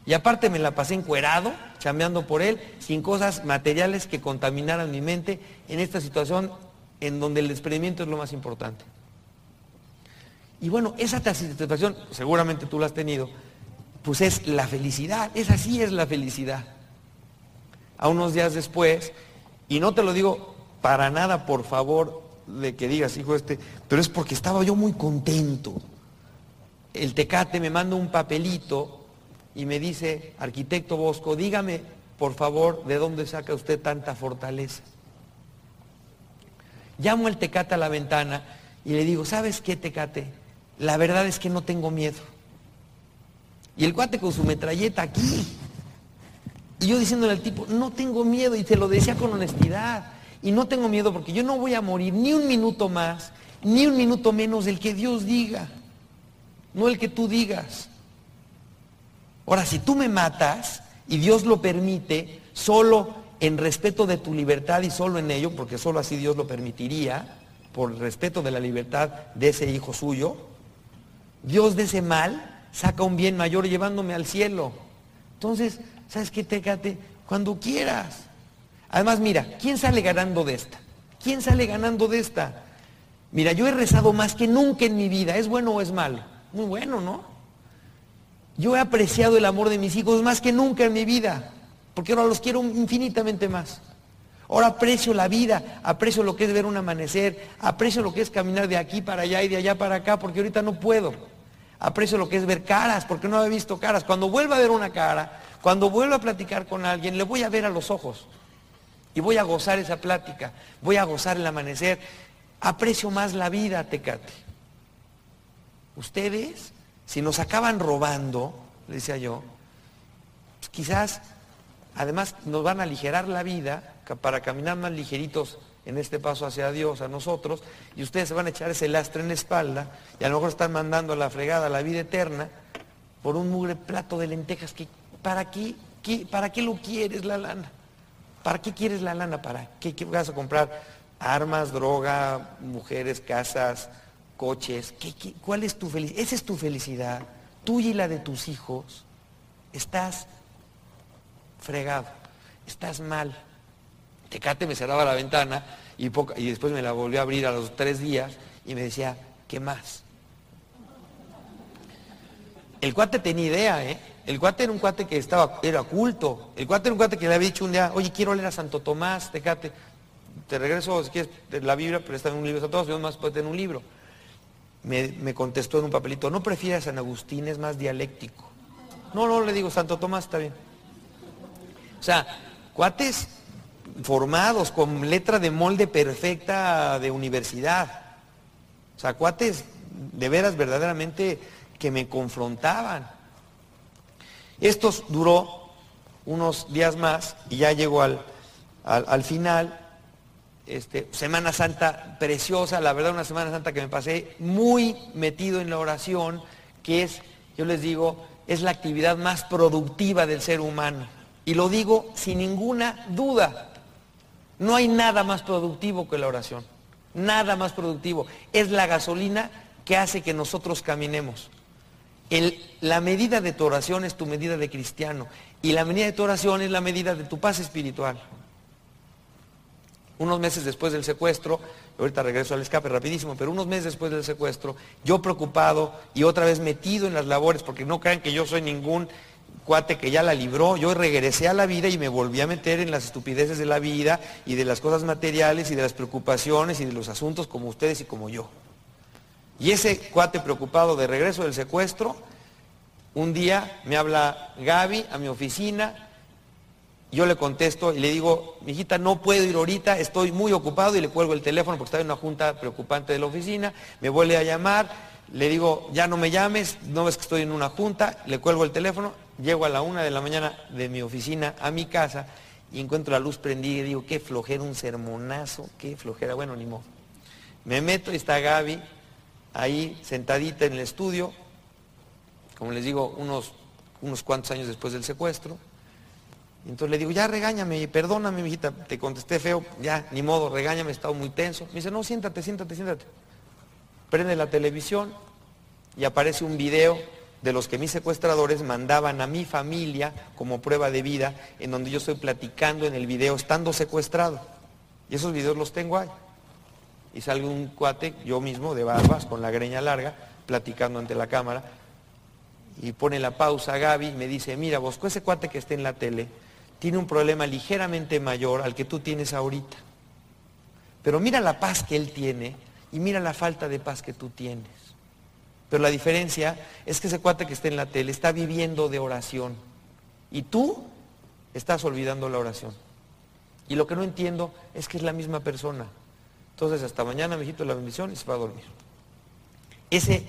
Y aparte me la pasé encuerado, chambeando por él, sin cosas materiales que contaminaran mi mente en esta situación en donde el desprendimiento es lo más importante. Y bueno, esa satisfacción, seguramente tú la has tenido, pues es la felicidad, esa sí es la felicidad. A unos días después, y no te lo digo para nada, por favor, de que digas, hijo este, pero es porque estaba yo muy contento. El tecate me manda un papelito y me dice, arquitecto Bosco, dígame por favor de dónde saca usted tanta fortaleza. Llamo al tecate a la ventana y le digo, ¿sabes qué tecate? La verdad es que no tengo miedo. Y el cuate con su metralleta aquí. Y yo diciéndole al tipo, no tengo miedo, y te lo decía con honestidad. Y no tengo miedo porque yo no voy a morir ni un minuto más, ni un minuto menos del que Dios diga, no el que tú digas. Ahora, si tú me matas y Dios lo permite, solo en respeto de tu libertad y solo en ello, porque solo así Dios lo permitiría, por respeto de la libertad de ese hijo suyo, Dios de ese mal saca un bien mayor llevándome al cielo. Entonces, ¿sabes qué? Técate cuando quieras. Además, mira, ¿quién sale ganando de esta? ¿Quién sale ganando de esta? Mira, yo he rezado más que nunca en mi vida. ¿Es bueno o es malo? Muy bueno, ¿no? Yo he apreciado el amor de mis hijos más que nunca en mi vida, porque ahora los quiero infinitamente más. Ahora aprecio la vida, aprecio lo que es ver un amanecer, aprecio lo que es caminar de aquí para allá y de allá para acá, porque ahorita no puedo. Aprecio lo que es ver caras, porque no he visto caras. Cuando vuelva a ver una cara, cuando vuelva a platicar con alguien, le voy a ver a los ojos. Y voy a gozar esa plática, voy a gozar el amanecer. Aprecio más la vida, Tecate. Ustedes si nos acaban robando, le decía yo, pues quizás además nos van a aligerar la vida para caminar más ligeritos en este paso hacia Dios, a nosotros, y ustedes se van a echar ese lastre en la espalda, y a lo mejor están mandando a la fregada la vida eterna por un mugre plato de lentejas que, ¿para qué, ¿para qué lo quieres la lana? ¿Para qué quieres la lana? ¿Para qué, qué vas a comprar? Armas, droga, mujeres, casas, coches. cuál es tu felicidad? Esa es tu felicidad, tuya y la de tus hijos. Estás fregado, estás mal. Tecate me cerraba la ventana y, después me la volvió a abrir a los tres días y me decía, ¿qué más? El cuate tenía idea, ¿eh? El cuate era un cuate que estaba, era oculto. El cuate era un cuate que le había dicho un día, oye, quiero leer a Santo Tomás, Tecate. Te regreso, si quieres, la Biblia, pero está en un libro Santo Tomás, más puede tener un libro me, contestó en un papelito, no prefieras San Agustín, es más dialéctico. No, no, le digo, Santo Tomás está bien. O sea, cuates formados, con letra de molde perfecta de universidad. O sea, cuates de veras verdaderamente que me confrontaban. Esto duró unos días más y ya llegó al, al, final. Este, Semana Santa preciosa, la verdad una Semana Santa que me pasé muy metido en la oración, que es, yo les digo, es la actividad más productiva del ser humano. Y lo digo sin ninguna duda. No hay nada más productivo que la oración. Nada más productivo. Es la gasolina que hace que nosotros caminemos. la medida de tu oración es tu medida de cristiano. Y la medida de tu oración es la medida de tu paz espiritual. Unos meses después del secuestro, ahorita regreso al escape rapidísimo, pero unos meses después del secuestro, yo preocupado y otra vez metido en las labores, porque no crean que yo soy ningún cuate que ya la libró, yo regresé a la vida y me volví a meter en las estupideces de la vida y de las cosas materiales y de las preocupaciones y de los asuntos como ustedes y como yo. Y ese cuate preocupado de regreso del secuestro, un día me habla Gaby a mi oficina, yo le contesto y le digo, mi hijita, no puedo ir ahorita, estoy muy ocupado y le cuelgo el teléfono porque estaba en una junta preocupante de la oficina, me vuelve a llamar, le digo, ya no me llames, no ves que estoy en una junta, le cuelgo el teléfono, llego a la una de la mañana de mi oficina a mi casa y encuentro la luz prendida y digo, qué flojera, un sermonazo, qué flojera, bueno, ni modo. Me meto y está Gaby ahí sentadita en el estudio, como les digo, unos, unos cuantos años después del secuestro. Y entonces le digo, ya regáñame, perdóname, mi hijita, te contesté feo, ya, ni modo, regáñame, he estado muy tenso. Me dice, no, siéntate, siéntate, siéntate. Prende la televisión y aparece un video de los que mis secuestradores mandaban a mi familia como prueba de vida, en donde yo estoy platicando en el video estando secuestrado. Y esos videos los tengo ahí. Y sale un cuate, yo mismo, de barbas, con la greña larga, platicando ante la cámara, y pone la pausa a Gaby y me dice, mira, Bosco, ese cuate que está en la tele tiene un problema ligeramente mayor al que tú tienes ahorita. Pero mira la paz que él tiene y mira la falta de paz que tú tienes. Pero la diferencia es que ese cuate que está en la tele está viviendo de oración y tú estás olvidando la oración. Y lo que no entiendo es que es la misma persona. Entonces, hasta mañana, mijito, la bendición y se va a dormir. Ese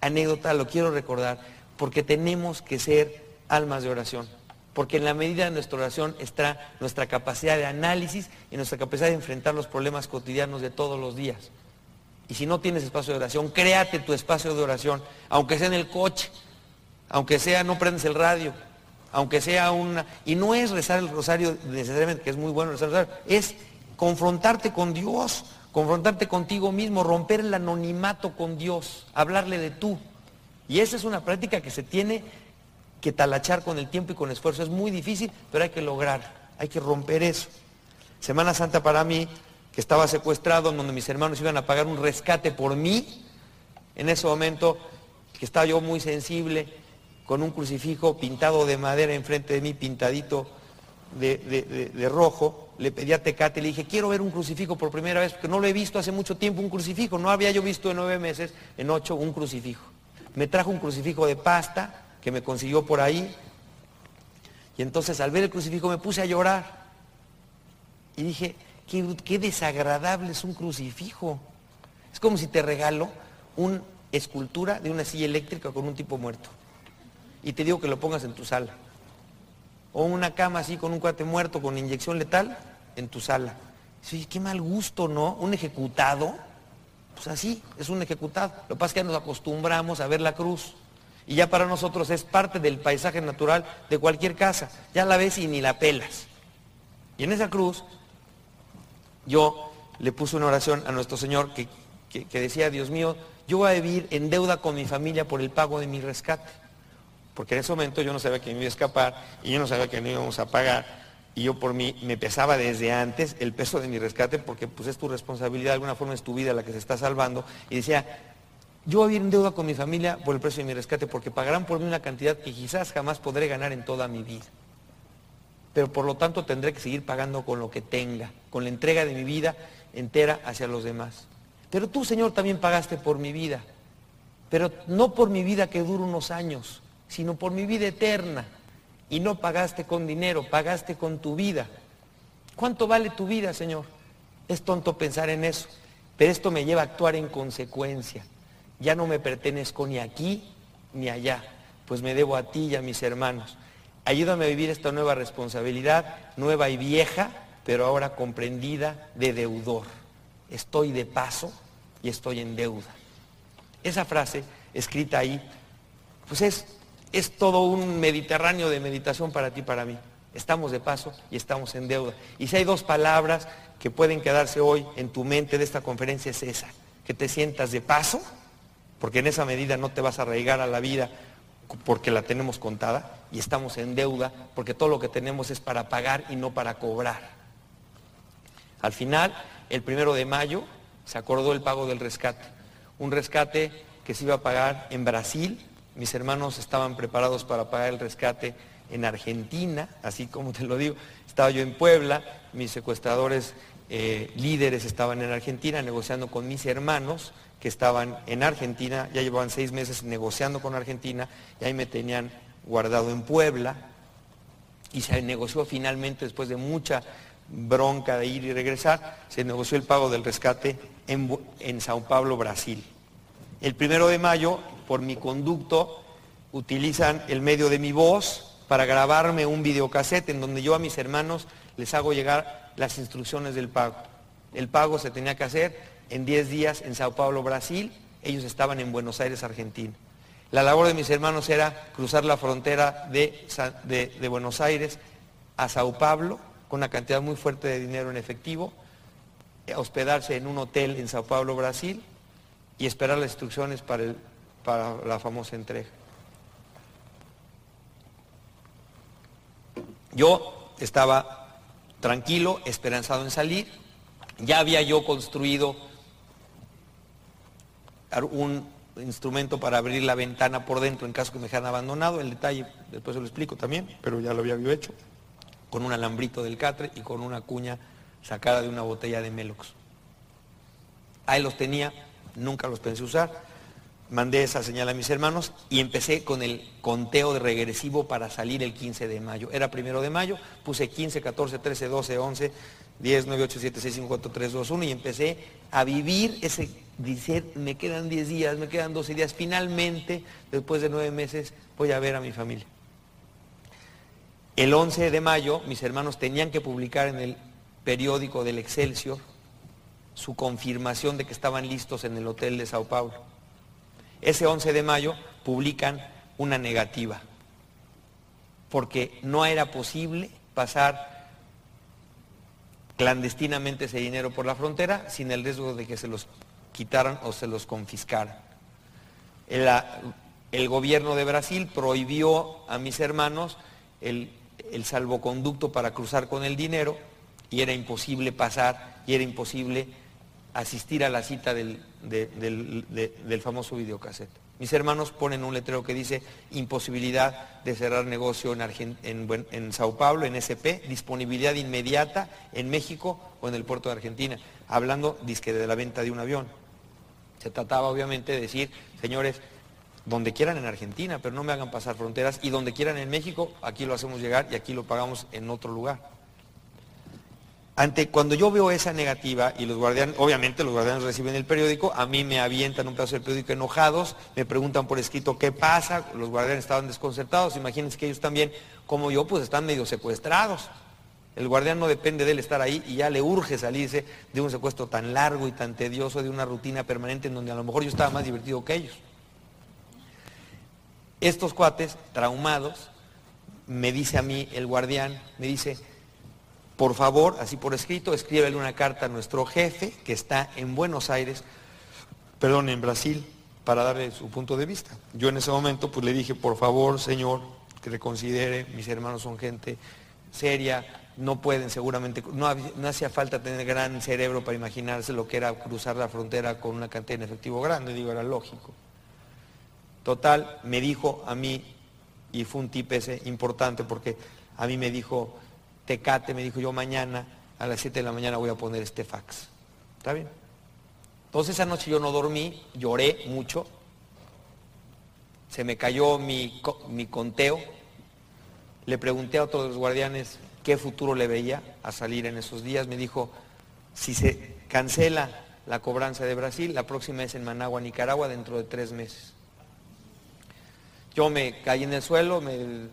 anécdota lo quiero recordar porque tenemos que ser almas de oración. Porque en la medida de nuestra oración está nuestra capacidad de análisis y nuestra capacidad de enfrentar los problemas cotidianos de todos los días. Y si no tienes espacio de oración, créate tu espacio de oración, aunque sea en el coche, aunque sea no prendes el radio, aunque sea una... Y no es rezar el rosario necesariamente, que es muy bueno rezar el rosario, es confrontarte con Dios, confrontarte contigo mismo, romper el anonimato con Dios, hablarle de tú. Y esa es una práctica que se tiene que talachar con el tiempo y con esfuerzo. Es muy difícil, pero hay que lograr, hay que romper eso. Semana Santa para mí, que estaba secuestrado, donde mis hermanos iban a pagar un rescate por mí, en ese momento que estaba yo muy sensible, con un crucifijo pintado de madera enfrente de mí, pintadito de, de, rojo, le pedí a Tecate, le dije, quiero ver un crucifijo por primera vez, porque no lo he visto hace mucho tiempo, un crucifijo, no había yo visto en nueve meses, en ocho, un crucifijo. Me trajo un crucifijo de pasta, que me consiguió por ahí. Y entonces al ver el crucifijo me puse a llorar. Y dije, qué, desagradable es un crucifijo. Es como si te regalo una escultura de una silla eléctrica con un tipo muerto. Y te digo que lo pongas en tu sala. O una cama así con un cuate muerto con inyección letal en tu sala. Sí, qué mal gusto, ¿no? Un ejecutado. Pues así, es un ejecutado. Lo que pasa es que nos acostumbramos a ver la cruz. Y ya para nosotros es parte del paisaje natural de cualquier casa. Ya la ves y ni la pelas. Y en esa cruz yo le puse una oración a nuestro Señor que, decía, Dios mío, yo voy a vivir en deuda con mi familia por el pago de mi rescate. Porque en ese momento yo no sabía que me iba a escapar y yo no sabía que no íbamos a pagar. Y yo por mí me pesaba desde antes el peso de mi rescate porque pues es tu responsabilidad, de alguna forma es tu vida la que se está salvando. Y decía, yo voy a vivir en deuda con mi familia por el precio de mi rescate porque pagarán por mí una cantidad que quizás jamás podré ganar en toda mi vida. Pero por lo tanto tendré que seguir pagando con lo que tenga, con la entrega de mi vida entera hacia los demás. Pero tú, Señor, también pagaste por mi vida. Pero no por mi vida que dura unos años, sino por mi vida eterna. Y no pagaste con dinero, pagaste con tu vida. ¿Cuánto vale tu vida, Señor? Es tonto pensar en eso, pero esto me lleva a actuar en consecuencia. Ya no me pertenezco ni aquí ni allá, pues me debo a ti y a mis hermanos. Ayúdame a vivir esta nueva responsabilidad, nueva y vieja, pero ahora comprendida de deudor. Estoy de paso y estoy en deuda. Esa frase escrita ahí, pues es, es todo un mediterráneo de meditación para ti para mí. Estamos de paso y estamos en deuda. Y si hay dos palabras que pueden quedarse hoy en tu mente de esta conferencia es esa, que te sientas de paso, porque en esa medida no te vas a arraigar a la vida porque la tenemos contada y estamos en deuda porque todo lo que tenemos es para pagar y no para cobrar. Al final, el primero de mayo, se acordó el pago del rescate. Un rescate que se iba a pagar en Brasil. Mis hermanos estaban preparados para pagar el rescate en Argentina, así como te lo digo. Estaba yo en Puebla, mis secuestradores eh, líderes estaban en Argentina negociando con mis hermanos que estaban en Argentina, ya llevaban seis meses negociando con Argentina y ahí me tenían guardado en Puebla y se negoció finalmente después de mucha bronca de ir y regresar, se negoció el pago del rescate en, Sao Paulo, Brasil. El primero de mayo, por mi conducto, utilizan el medio de mi voz para grabarme un videocassette en donde yo a mis hermanos les hago llegar las instrucciones del pago. El pago se tenía que hacer en 10 días en Sao Paulo, Brasil. Ellos estaban en Buenos Aires, Argentina. La labor de mis hermanos era cruzar la frontera de, de Buenos Aires a Sao Paulo con una cantidad muy fuerte de dinero en efectivo, hospedarse en un hotel en Sao Paulo, Brasil, y esperar las instrucciones para, para la famosa entrega. Yo estaba tranquilo, esperanzado en salir, ya había yo construido un instrumento para abrir la ventana por dentro en caso que me dejaran abandonado, el detalle después se lo explico también, pero ya lo había yo hecho con un alambrito del catre y con una cuña sacada de una botella de Melox. Ahí los tenía, nunca los pensé usar. Mandé esa señal a mis hermanos y empecé con el conteo de regresivo para salir el 15 de mayo. Era primero de mayo, puse 15, 14, 13, 12, 11, 10, 9, 8, 7, 6, 5, 4, 3, 2, 1 y empecé a vivir ese, decir, me quedan 10 días, me quedan 12 días. Finalmente, después de 9 meses, voy a ver a mi familia. El 11 de mayo mis hermanos tenían que publicar en el periódico del Excelsior su confirmación de que estaban listos en el hotel de Sao Paulo. Ese 11 de mayo publican una negativa, porque no era posible pasar clandestinamente ese dinero por la frontera sin el riesgo de que se los quitaran o se los confiscaran. El, gobierno de Brasil prohibió a mis hermanos el el salvoconducto para cruzar con el dinero y era imposible pasar y era imposible asistir a la cita del, famoso videocassette. Mis hermanos ponen un letrero que dice imposibilidad de cerrar negocio en, Sao Paulo, en SP, disponibilidad inmediata en México o en el puerto de Argentina, hablando de la venta de un avión. Se trataba obviamente de decir, señores, donde quieran en Argentina, pero no me hagan pasar fronteras, y donde quieran en México, aquí lo hacemos llegar y aquí lo pagamos en otro lugar. Ante, cuando yo veo esa negativa y los guardianes, obviamente los guardianes reciben el periódico, a mí me avientan un pedazo del periódico enojados, me preguntan por escrito qué pasa, los guardianes estaban desconcertados, imagínense que ellos también, como yo, pues están medio secuestrados. El guardián no depende de él estar ahí y ya le urge salirse de un secuestro tan largo y tan tedioso, de una rutina permanente en donde a lo mejor yo estaba más divertido que ellos. Estos cuates, traumados, me dice a mí el guardián, me dice, por favor, así por escrito, escríbele una carta a nuestro jefe que está en Buenos Aires, perdón, en Brasil, para darle su punto de vista. Yo en ese momento pues le dije, por favor, señor, que reconsidere, mis hermanos son gente seria, no pueden seguramente, no, no hacía falta tener gran cerebro para imaginarse lo que era cruzar la frontera con una cantidad en efectivo grande, digo, era lógico. Total, me dijo a mí, y fue un tip ese importante porque a mí me dijo, Tecate, me dijo yo mañana a las 7 de la mañana voy a poner este fax. ¿Está bien? Entonces esa noche yo no dormí, lloré mucho, se me cayó mi, mi conteo Le pregunté a otro de los guardianes qué futuro le veía a salir en esos días. Me dijo, si se cancela la cobranza de Brasil, la próxima es en Managua, Nicaragua, dentro de tres meses. Yo me caí en el suelo,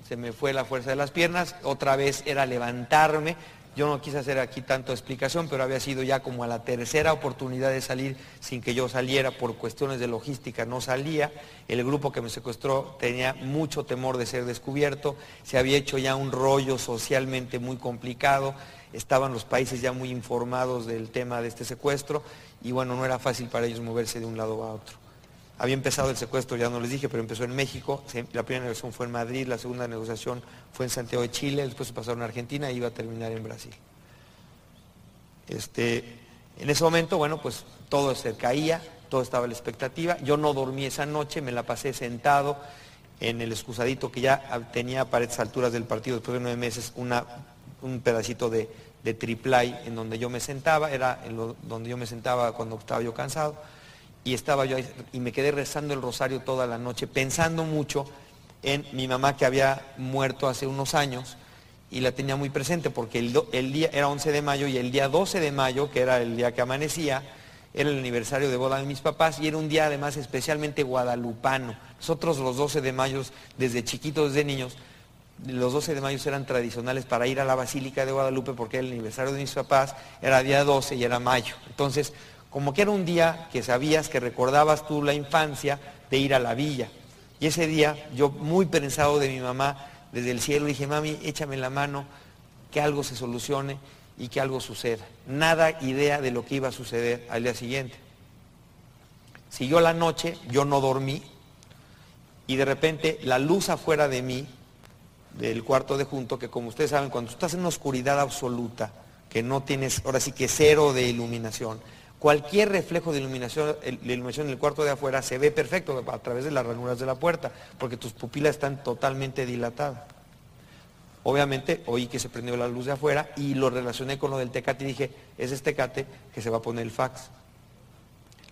se me fue la fuerza de las piernas, otra vez era levantarme, yo no quise hacer aquí tanto explicación, pero había sido ya como a la tercera oportunidad de salir sin que yo saliera por cuestiones de logística, no salía. El grupo que me secuestró tenía mucho temor de ser descubierto, se había hecho ya un rollo socialmente muy complicado, estaban los países ya muy informados del tema de este secuestro y bueno, no era fácil para ellos moverse de un lado a otro. Había empezado el secuestro, ya no les dije, pero empezó en México. La primera negociación fue en Madrid, la segunda negociación fue en Santiago de Chile, después se pasaron a Argentina y iba a terminar en Brasil. Este, en ese momento, bueno, pues todo se caía, todo estaba a la expectativa. Yo no dormí esa noche, me la pasé sentado en el excusadito que ya tenía para estas alturas del partido, después de nueve meses, un pedacito de, de triplay en donde yo me sentaba, era en donde yo me sentaba cuando estaba yo cansado y estaba yo ahí, y me quedé rezando el rosario toda la noche, pensando mucho en mi mamá que había muerto hace unos años y la tenía muy presente porque el, día era 11 de mayo y el día 12 de mayo, que era el día que amanecía, era el aniversario de boda de mis papás y era un día además especialmente guadalupano. Nosotros los 12 de mayo, desde chiquitos, desde niños, los 12 de mayo eran tradicionales para ir a la Basílica de Guadalupe porque el aniversario de mis papás, era día 12 y era mayo. Entonces, como que era un día que sabías que recordabas tú la infancia de ir a la villa. Y ese día yo muy pensado de mi mamá desde el cielo dije, mami, échame la mano, que algo se solucione y que algo suceda. Nada idea de lo que iba a suceder al día siguiente. Siguió la noche, yo no dormí y de repente la luz afuera de mí, del cuarto de junto, que como ustedes saben, cuando estás en una oscuridad absoluta, que no tienes, ahora sí que cero de iluminación, Cualquier reflejo de iluminación, iluminación en el cuarto de afuera se ve perfecto a través de las ranuras de la puerta, porque tus pupilas están totalmente dilatadas. Obviamente oí que se prendió la luz de afuera y lo relacioné con lo del tecate y dije, es este tecate que se va a poner el fax.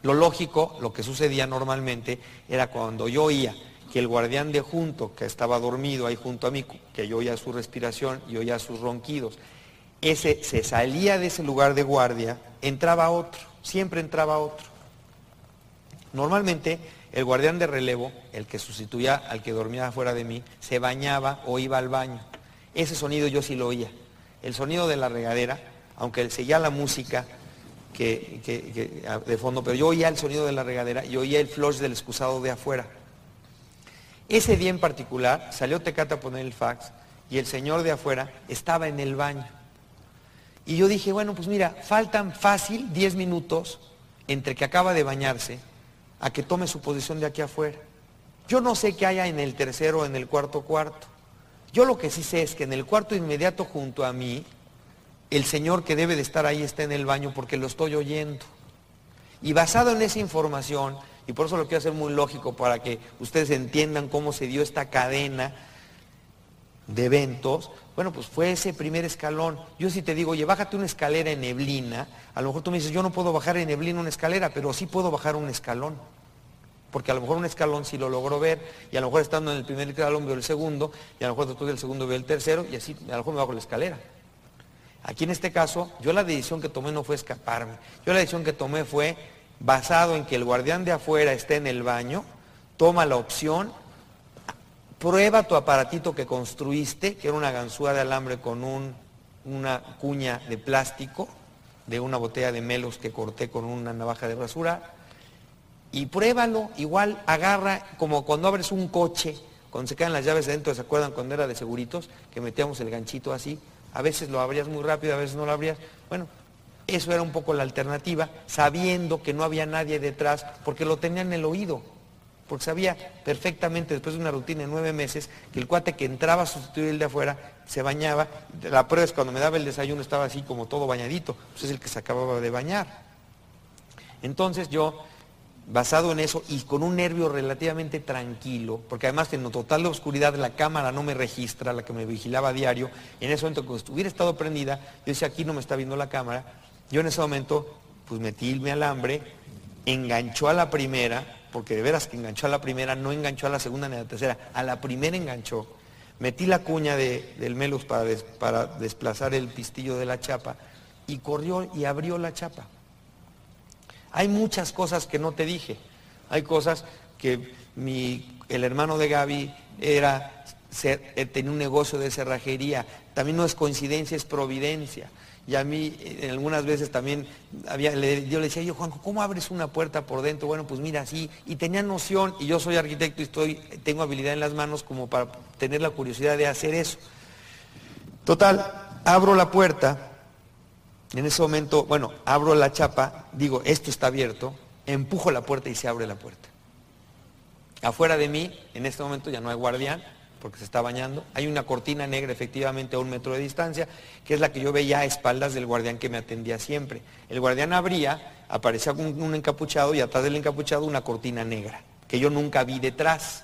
Lo lógico, lo que sucedía normalmente, era cuando yo oía que el guardián de junto, que estaba dormido ahí junto a mí, que yo oía su respiración y oía sus ronquidos, ese se salía de ese lugar de guardia, entraba otro siempre entraba otro. Normalmente el guardián de relevo, el que sustituía al que dormía fuera de mí, se bañaba o iba al baño. Ese sonido yo sí lo oía. El sonido de la regadera, aunque seguía la música que, de fondo, pero yo oía el sonido de la regadera y oía el flush del excusado de afuera. Ese día en particular salió Tecate a poner el fax y el señor de afuera estaba en el baño. Y yo dije, bueno, pues mira, faltan fácil 10 minutos entre que acaba de bañarse a que tome su posición de aquí afuera. Yo no sé qué haya en el tercero o en el cuarto cuarto. Yo lo que sí sé es que en el cuarto inmediato junto a mí, el señor que debe de estar ahí está en el baño porque lo estoy oyendo. Y basado en esa información, y por eso lo quiero hacer muy lógico para que ustedes entiendan cómo se dio esta cadena de eventos, bueno, pues fue ese primer escalón. Yo si te digo, oye, bájate una escalera en neblina, a lo mejor tú me dices, yo no puedo bajar en neblina una escalera, pero sí puedo bajar un escalón. Porque a lo mejor un escalón sí lo logro ver, y a lo mejor estando en el primer escalón veo el segundo, y a lo mejor después del segundo veo el tercero, y así a lo mejor me bajo la escalera. Aquí en este caso, yo la decisión que tomé no fue escaparme. Yo la decisión que tomé fue basado en que el guardián de afuera esté en el baño, toma la opción prueba tu aparatito que construiste, que era una ganzúa de alambre con una cuña de plástico, de una botella de melos que corté con una navaja de basura, y pruébalo, igual agarra, como cuando abres un coche, cuando se quedan las llaves dentro, ¿se acuerdan cuando era de seguritos? Que metíamos el ganchito así, a veces lo abrías muy rápido, a veces no lo abrías. Bueno, eso era un poco la alternativa, sabiendo que no había nadie detrás, porque lo tenía en el oído porque sabía perfectamente después de una rutina de nueve meses que el cuate que entraba a sustituir el de afuera se bañaba. La prueba es cuando me daba el desayuno estaba así como todo bañadito, pues es el que se acababa de bañar. Entonces yo, basado en eso y con un nervio relativamente tranquilo, porque además en total oscuridad la cámara no me registra, la que me vigilaba a diario, en ese momento cuando estuviera estado prendida, yo decía aquí no me está viendo la cámara, yo en ese momento pues metí mi alambre, enganchó a la primera, porque de veras que enganchó a la primera, no enganchó a la segunda ni a la tercera, a la primera enganchó. metí la cuña del melus para, para desplazar el pistillo de la chapa y corrió y abrió la chapa. Hay muchas cosas que no te dije. Hay cosas que mi, el hermano de Gaby era, eh, tenía un negocio de cerrajería. También no es coincidencia, es providencia. Y a mí eh, algunas veces también había, yo le decía, yo Juanjo, ¿cómo abres una puerta por dentro? Bueno, pues mira, sí. Y tenía noción, y yo soy arquitecto y estoy, tengo habilidad en las manos como para tener la curiosidad de hacer eso. Total, abro la puerta, en ese momento, bueno, abro la chapa, digo, esto está abierto, empujo la puerta y se abre la puerta. Afuera de mí, en este momento ya no hay guardián, porque se está bañando. Hay una cortina negra efectivamente a un metro de distancia, que es la que yo veía a espaldas del guardián que me atendía siempre. El guardián abría, aparecía un, encapuchado y atrás del encapuchado una cortina negra, que yo nunca vi detrás.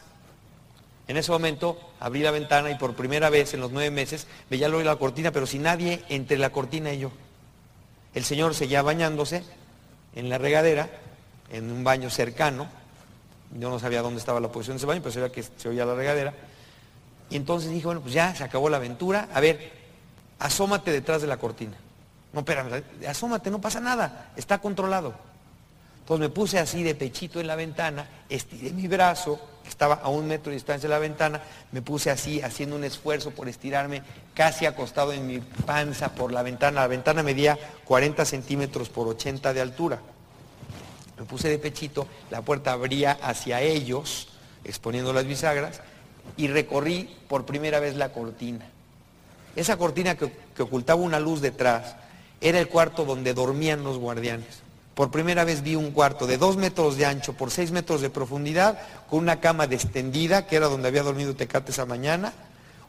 En ese momento abrí la ventana y por primera vez en los nueve meses veía lo la cortina, pero sin nadie entre la cortina y yo. El señor seguía bañándose en la regadera, en un baño cercano. Yo no sabía dónde estaba la posición de ese baño, pero se veía que se oía la regadera. Y entonces dije, bueno, pues ya se acabó la aventura. A ver, asómate detrás de la cortina. No, espérame, asómate, no pasa nada, está controlado. Entonces me puse así de pechito en la ventana, estiré mi brazo, que estaba a un metro de distancia de la ventana, me puse así, haciendo un esfuerzo por estirarme, casi acostado en mi panza por la ventana. La ventana medía 40 centímetros por 80 de altura. Me puse de pechito, la puerta abría hacia ellos, exponiendo las bisagras, y recorrí por primera vez la cortina. Esa cortina que, ocultaba una luz detrás era el cuarto donde dormían los guardianes. Por primera vez vi un cuarto de dos metros de ancho por seis metros de profundidad, con una cama extendida, que era donde había dormido Tecate esa mañana,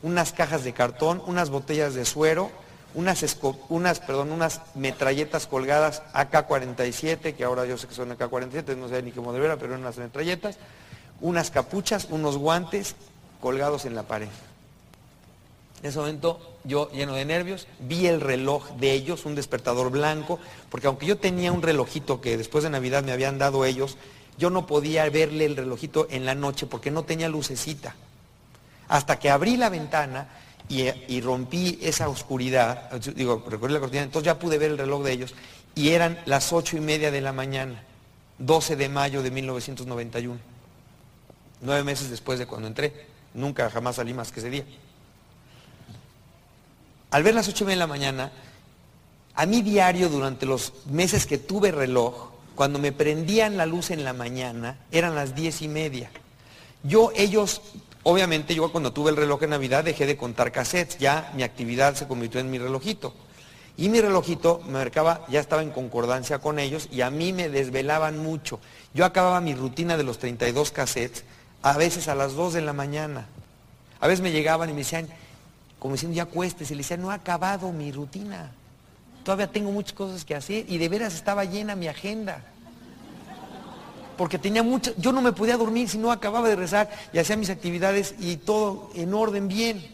unas cajas de cartón, unas botellas de suero, unas, perdón, unas metralletas colgadas AK-47, que ahora yo sé que son AK-47, no sé ni modelo era, pero eran unas metralletas, unas capuchas, unos guantes colgados en la pared. En ese momento yo lleno de nervios, vi el reloj de ellos, un despertador blanco, porque aunque yo tenía un relojito que después de Navidad me habían dado ellos, yo no podía verle el relojito en la noche porque no tenía lucecita. Hasta que abrí la ventana y, rompí esa oscuridad, digo, recorrí la cortina, entonces ya pude ver el reloj de ellos y eran las ocho y media de la mañana, 12 de mayo de 1991, nueve meses después de cuando entré. Nunca jamás salí más que ese día. Al ver las ocho y media de la mañana, a mi diario durante los meses que tuve reloj, cuando me prendían la luz en la mañana, eran las diez y media. Yo, ellos, obviamente yo cuando tuve el reloj en Navidad dejé de contar cassettes, ya mi actividad se convirtió en mi relojito. Y mi relojito me marcaba, ya estaba en concordancia con ellos y a mí me desvelaban mucho. Yo acababa mi rutina de los 32 cassettes a veces a las 2 de la mañana. A veces me llegaban y me decían, como diciendo, ya cuestes, y le decían, no ha acabado mi rutina. Todavía tengo muchas cosas que hacer y de veras estaba llena mi agenda. Porque tenía mucho, yo no me podía dormir si no acababa de rezar y hacía mis actividades y todo en orden bien.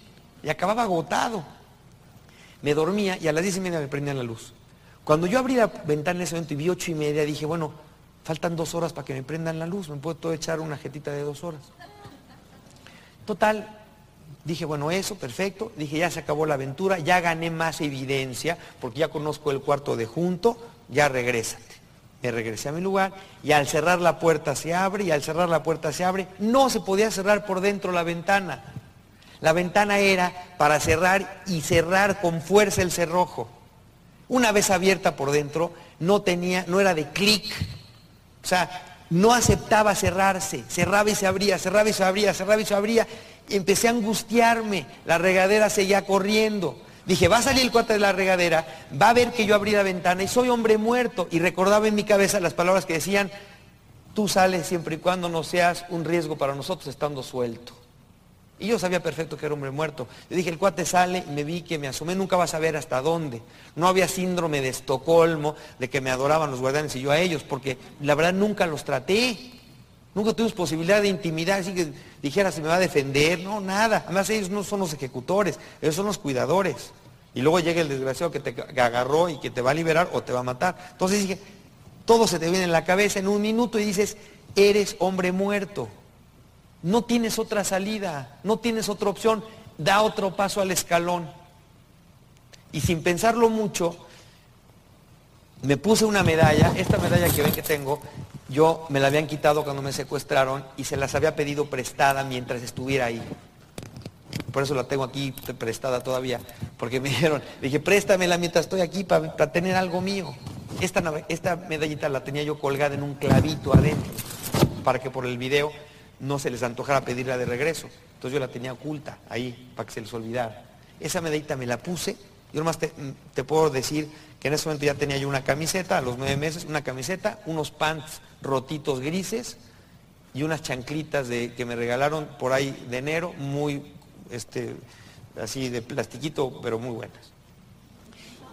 Y acababa agotado. Me dormía y a las diez y media me prendían la luz. Cuando yo abrí la ventana en ese momento y vi ocho y media, dije, bueno, Faltan dos horas para que me prendan la luz, me puedo echar una jetita de dos horas. Total, dije, bueno, eso, perfecto. Dije, ya se acabó la aventura, ya gané más evidencia, porque ya conozco el cuarto de junto, ya regrésate. Me regresé a mi lugar y al cerrar la puerta se abre y al cerrar la puerta se abre. No se podía cerrar por dentro la ventana. La ventana era para cerrar y cerrar con fuerza el cerrojo. Una vez abierta por dentro, no tenía, no era de clic, o sea, no aceptaba cerrarse, cerraba y se abría, cerraba y se abría, cerraba y se abría. empecé a angustiarme, la regadera seguía corriendo. Dije, va a salir el cuate de la regadera, va a ver que yo abrí la ventana y soy hombre muerto. Y recordaba en mi cabeza las palabras que decían, tú sales siempre y cuando no seas un riesgo para nosotros estando suelto. Y yo sabía perfecto que era hombre muerto. Le dije, el cuate sale me vi que me asomé, nunca vas a ver hasta dónde. No había síndrome de Estocolmo, de que me adoraban los guardianes y yo a ellos, porque la verdad nunca los traté. Nunca tuvimos posibilidad de intimidad, así que dijera, se me va a defender. No, nada. Además ellos no son los ejecutores, ellos son los cuidadores. Y luego llega el desgraciado que te agarró y que te va a liberar o te va a matar. Entonces dije, todo se te viene en la cabeza en un minuto y dices, eres hombre muerto. No tienes otra salida, no tienes otra opción. da otro paso al escalón. Y sin pensarlo mucho, me puse una medalla, esta medalla que ven que tengo, yo me la habían quitado cuando me secuestraron y se las había pedido prestada mientras estuviera ahí. Por eso la tengo aquí prestada todavía, porque me *laughs* dijeron, dije, préstamela mientras estoy aquí para, tener algo mío. Esta, esta medallita la tenía yo colgada en un clavito adentro, para que por el video no se les antojara pedirla de regreso. Entonces yo la tenía oculta ahí, para que se les olvidara. Esa medallita me la puse, yo nomás te, te puedo decir que en ese momento ya tenía yo una camiseta, a los nueve meses, una camiseta, unos pants rotitos grises y unas chanclitas de, que me regalaron por ahí de enero, muy, este, así de plastiquito, pero muy buenas.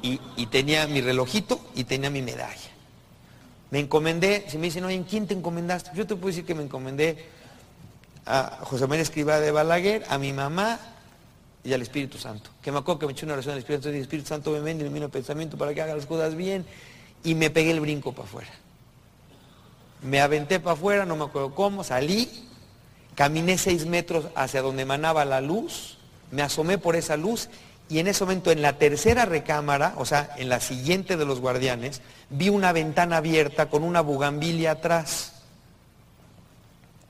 Y, tenía mi relojito y tenía mi medalla. Me encomendé, si me dicen, oye, ¿en quién te encomendaste? Yo te puedo decir que me encomendé a José María Escribá de Balaguer, a mi mamá y al Espíritu Santo. Que me acuerdo que me eché una oración al Espíritu Santo y el Espíritu Santo me vende en mi pensamiento para que haga las cosas bien y me pegué el brinco para afuera. Me aventé para afuera, no me acuerdo cómo, salí, caminé seis metros hacia donde emanaba la luz, me asomé por esa luz y en ese momento en la tercera recámara, o sea, en la siguiente de los guardianes, vi una ventana abierta con una bugambilia atrás.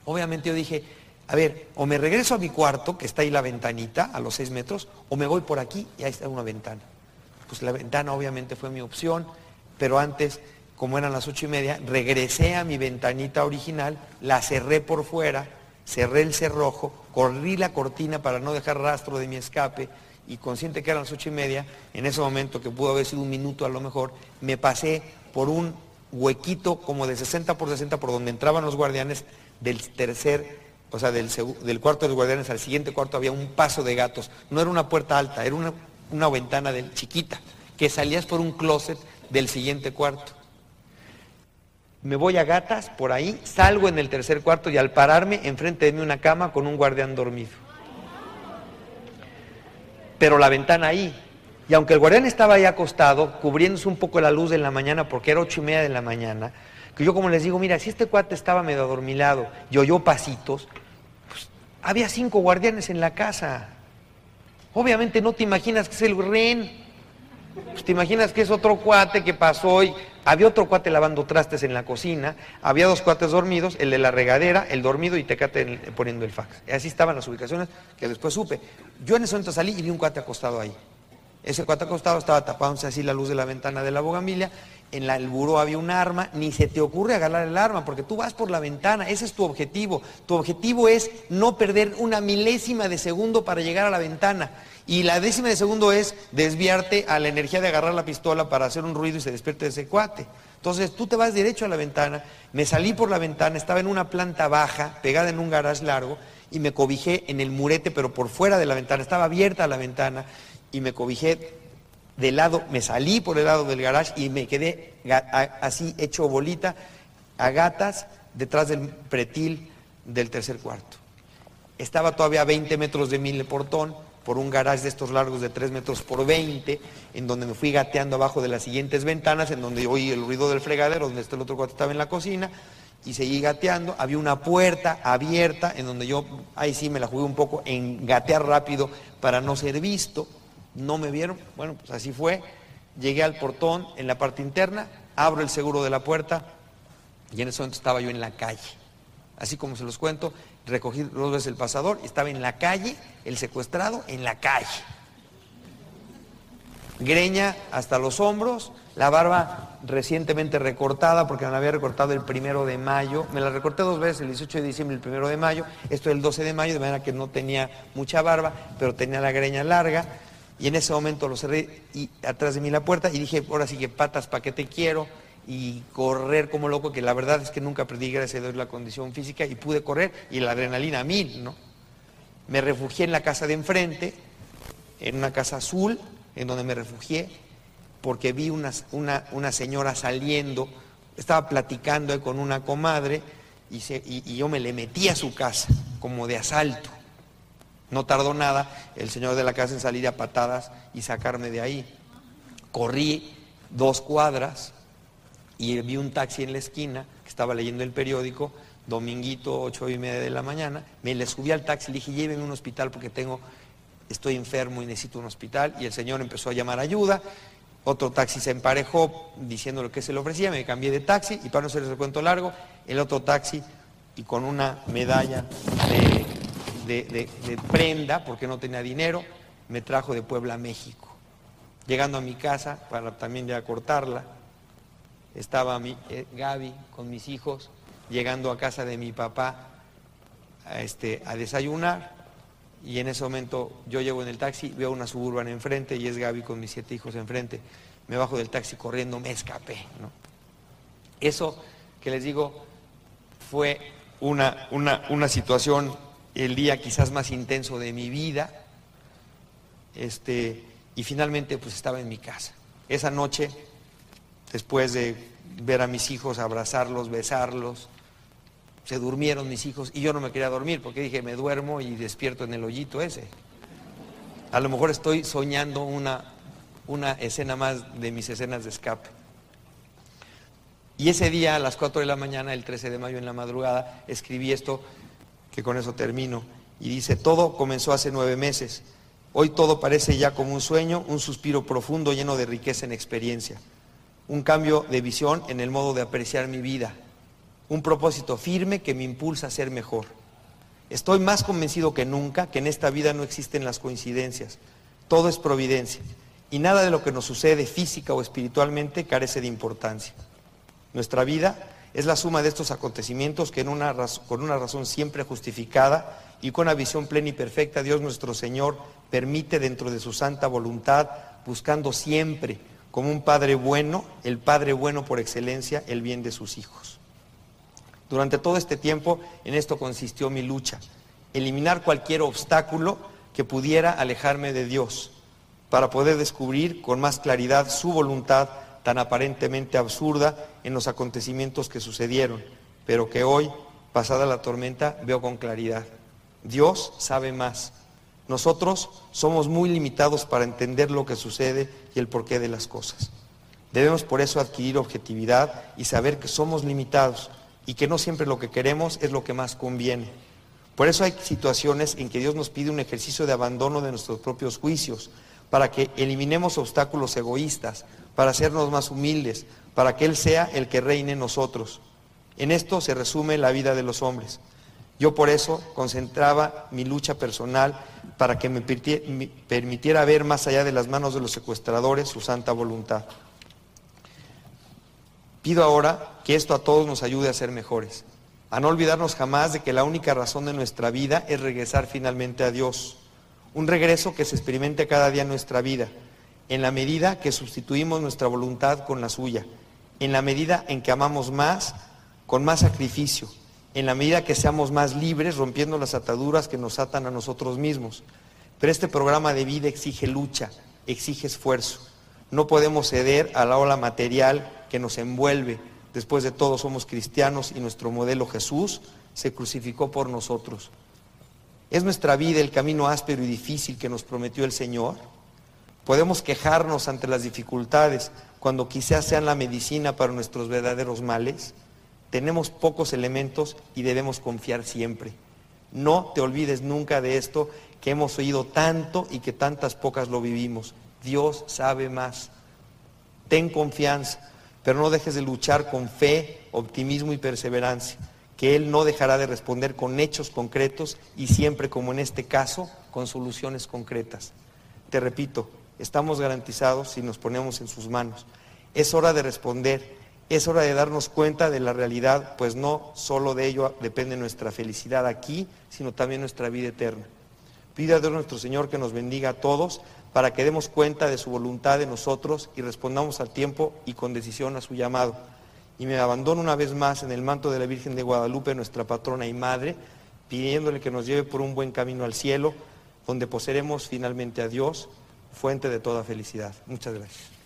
Obviamente yo dije, a ver, o me regreso a mi cuarto, que está ahí la ventanita, a los seis metros, o me voy por aquí y ahí está una ventana. Pues la ventana obviamente fue mi opción, pero antes como eran las ocho y media, regresé a mi ventanita original, la cerré por fuera, cerré el cerrojo, corrí la cortina para no dejar rastro de mi escape y consciente que eran las ocho y media, en ese momento que pudo haber sido un minuto a lo mejor, me pasé por un huequito como de 60 por 60 por donde entraban los guardianes del tercer, o sea, del, cuarto de los guardianes al siguiente cuarto había un paso de gatos. No era una puerta alta, era una, ventana chiquita, que salías por un closet del siguiente cuarto me voy a gatas por ahí, salgo en el tercer cuarto y al pararme enfrente de mí una cama con un guardián dormido. Pero la ventana ahí. Y aunque el guardián estaba ahí acostado, cubriéndose un poco la luz de la mañana, porque era ocho y media de la mañana, que yo como les digo, mira, si este cuate estaba medio adormilado y oyó pasitos, había cinco guardianes en la casa. Obviamente no te imaginas que es el rehén. Pues te imaginas que es otro cuate que pasó y había otro cuate lavando trastes en la cocina, había dos cuates dormidos, el de la regadera, el dormido y Tecate poniendo el fax. Así estaban las ubicaciones que después supe. Yo en ese momento salí y vi un cuate acostado ahí. Ese cuate acostado estaba tapándose así la luz de la ventana de la bogamilia, en la, el buró había un arma, ni se te ocurre agarrar el arma, porque tú vas por la ventana, ese es tu objetivo. Tu objetivo es no perder una milésima de segundo para llegar a la ventana. Y la décima de segundo es desviarte a la energía de agarrar la pistola para hacer un ruido y se despierte ese cuate. Entonces tú te vas derecho a la ventana, me salí por la ventana, estaba en una planta baja, pegada en un garage largo, y me cobijé en el murete, pero por fuera de la ventana, estaba abierta la ventana, y me cobijé de lado, me salí por el lado del garage y me quedé así hecho bolita a gatas detrás del pretil del tercer cuarto. Estaba todavía a 20 metros de mi portón, por un garage de estos largos de 3 metros por 20, en donde me fui gateando abajo de las siguientes ventanas, en donde oí el ruido del fregadero, donde está el otro cuarto estaba en la cocina, y seguí gateando. Había una puerta abierta, en donde yo, ahí sí me la jugué un poco en gatear rápido para no ser visto. No me vieron, bueno, pues así fue. Llegué al portón en la parte interna, abro el seguro de la puerta, y en ese momento estaba yo en la calle. Así como se los cuento, recogí dos veces el pasador, estaba en la calle, el secuestrado en la calle. Greña hasta los hombros, la barba recientemente recortada, porque me la había recortado el primero de mayo. Me la recorté dos veces, el 18 de diciembre y el primero de mayo. Esto el 12 de mayo, de manera que no tenía mucha barba, pero tenía la greña larga. Y en ese momento lo cerré y, atrás de mí la puerta y dije, ahora sí que patas, ¿para qué te quiero? y correr como loco, que la verdad es que nunca perdí, gracias a Dios, la condición física y pude correr y la adrenalina a mil, ¿no? Me refugié en la casa de enfrente, en una casa azul, en donde me refugié, porque vi una, una, señora saliendo, estaba platicando con una comadre y yo me le metí a su casa, como de asalto. No tardó nada el señor de la casa en salir a patadas y sacarme de ahí. Corrí dos cuadras, y vi un taxi en la esquina, que estaba leyendo el periódico, dominguito, ocho y media de la mañana, me le subí al taxi, le dije, llévenme a un hospital porque tengo estoy enfermo y necesito un hospital. Y el señor empezó a llamar ayuda. Otro taxi se emparejó diciendo lo que se le ofrecía, me cambié de taxi y para no hacerles el cuento largo, el otro taxi y con una medalla de, prenda, porque no tenía dinero, me trajo de Puebla a México. Llegando a mi casa, para también ya cortarla, estaba mi, eh, Gaby con mis hijos, llegando a casa de mi papá a, este, a desayunar y en ese momento yo llego en el taxi, veo una suburban enfrente y es Gaby con mis siete hijos enfrente. Me bajo del taxi corriendo, me escapé. Eso que les digo fue una, una, una, situación, el día quizás más intenso de mi vida. Este, y finalmente pues estaba en mi casa. Esa noche, después de ver a mis hijos, abrazarlos, besarlos, se durmieron mis hijos y yo no me quería dormir porque dije, me duermo y despierto en el hoyito ese. A lo mejor estoy soñando una, una escena más de mis escenas de escape. Y ese día, a las 4 de la mañana, el 13 de mayo en la madrugada, escribí esto, que con eso termino. Y dice, todo comenzó hace nueve meses. Hoy todo parece ya como un sueño, un suspiro profundo lleno de riqueza en experiencia. Un cambio de visión en el modo de apreciar mi vida, un propósito firme que me impulsa a ser mejor. Estoy más convencido que nunca que en esta vida no existen las coincidencias, todo es providencia y nada de lo que nos sucede física o espiritualmente carece de importancia. Nuestra vida es la suma de estos acontecimientos que con una razón siempre justificada y con una visión plena y perfecta Dios nuestro Señor permite dentro de su santa voluntad, buscando siempre como un Padre bueno, el Padre bueno por excelencia, el bien de sus hijos. Durante todo este tiempo en esto consistió mi lucha, eliminar cualquier obstáculo que pudiera alejarme de Dios, para poder descubrir con más claridad su voluntad tan aparentemente absurda en los acontecimientos que sucedieron, pero que hoy, pasada la tormenta, veo con claridad. Dios sabe más. Nosotros somos muy limitados para entender lo que sucede y el porqué de las cosas. Debemos por eso adquirir objetividad y saber que somos limitados y que no siempre lo que queremos es lo que más conviene. Por eso hay situaciones en que Dios nos pide un ejercicio de abandono de nuestros propios juicios, para que eliminemos obstáculos egoístas, para hacernos más humildes, para que Él sea el que reine en nosotros. En esto se resume la vida de los hombres. Yo por eso concentraba mi lucha personal para que me permitiera ver más allá de las manos de los secuestradores su santa voluntad. Pido ahora que esto a todos nos ayude a ser mejores, a no olvidarnos jamás de que la única razón de nuestra vida es regresar finalmente a Dios. Un regreso que se experimente cada día en nuestra vida, en la medida que sustituimos nuestra voluntad con la suya, en la medida en que amamos más, con más sacrificio, en la medida que seamos más libres, rompiendo las ataduras que nos atan a nosotros mismos. Pero este programa de vida exige lucha, exige esfuerzo. No podemos ceder a la ola material que nos envuelve. Después de todo somos cristianos y nuestro modelo Jesús se crucificó por nosotros. ¿Es nuestra vida el camino áspero y difícil que nos prometió el Señor? Podemos quejarnos ante las dificultades cuando quizás sean la medicina para nuestros verdaderos males. Tenemos pocos elementos y debemos confiar siempre. No te olvides nunca de esto que hemos oído tanto y que tantas pocas lo vivimos. Dios sabe más. Ten confianza pero no dejes de luchar con fe, optimismo y perseverancia, que Él no dejará de responder con hechos concretos y siempre, como en este caso, con soluciones concretas. Te repito, estamos garantizados si nos ponemos en sus manos. Es hora de responder, es hora de darnos cuenta de la realidad, pues no solo de ello depende nuestra felicidad aquí, sino también nuestra vida eterna. Pide a Dios nuestro Señor que nos bendiga a todos para que demos cuenta de su voluntad de nosotros y respondamos al tiempo y con decisión a su llamado. Y me abandono una vez más en el manto de la Virgen de Guadalupe, nuestra patrona y madre, pidiéndole que nos lleve por un buen camino al cielo, donde poseeremos finalmente a Dios, fuente de toda felicidad. Muchas gracias.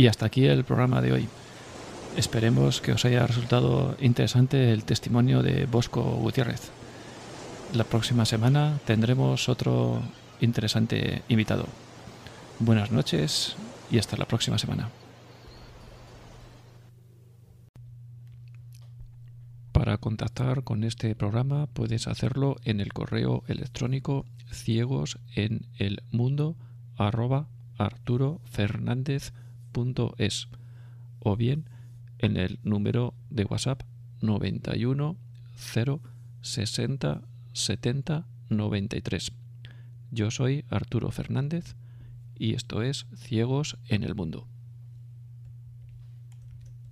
Y hasta aquí el programa de hoy. Esperemos que os haya resultado interesante el testimonio de Bosco Gutiérrez. la próxima semana tendremos otro interesante invitado. Buenas noches y hasta la próxima semana. Para contactar con este programa puedes hacerlo en el correo electrónico ciegos en el mundo o bien en el número de WhatsApp 91 0 60 70 93. Yo soy Arturo Fernández y esto es Ciegos en el Mundo.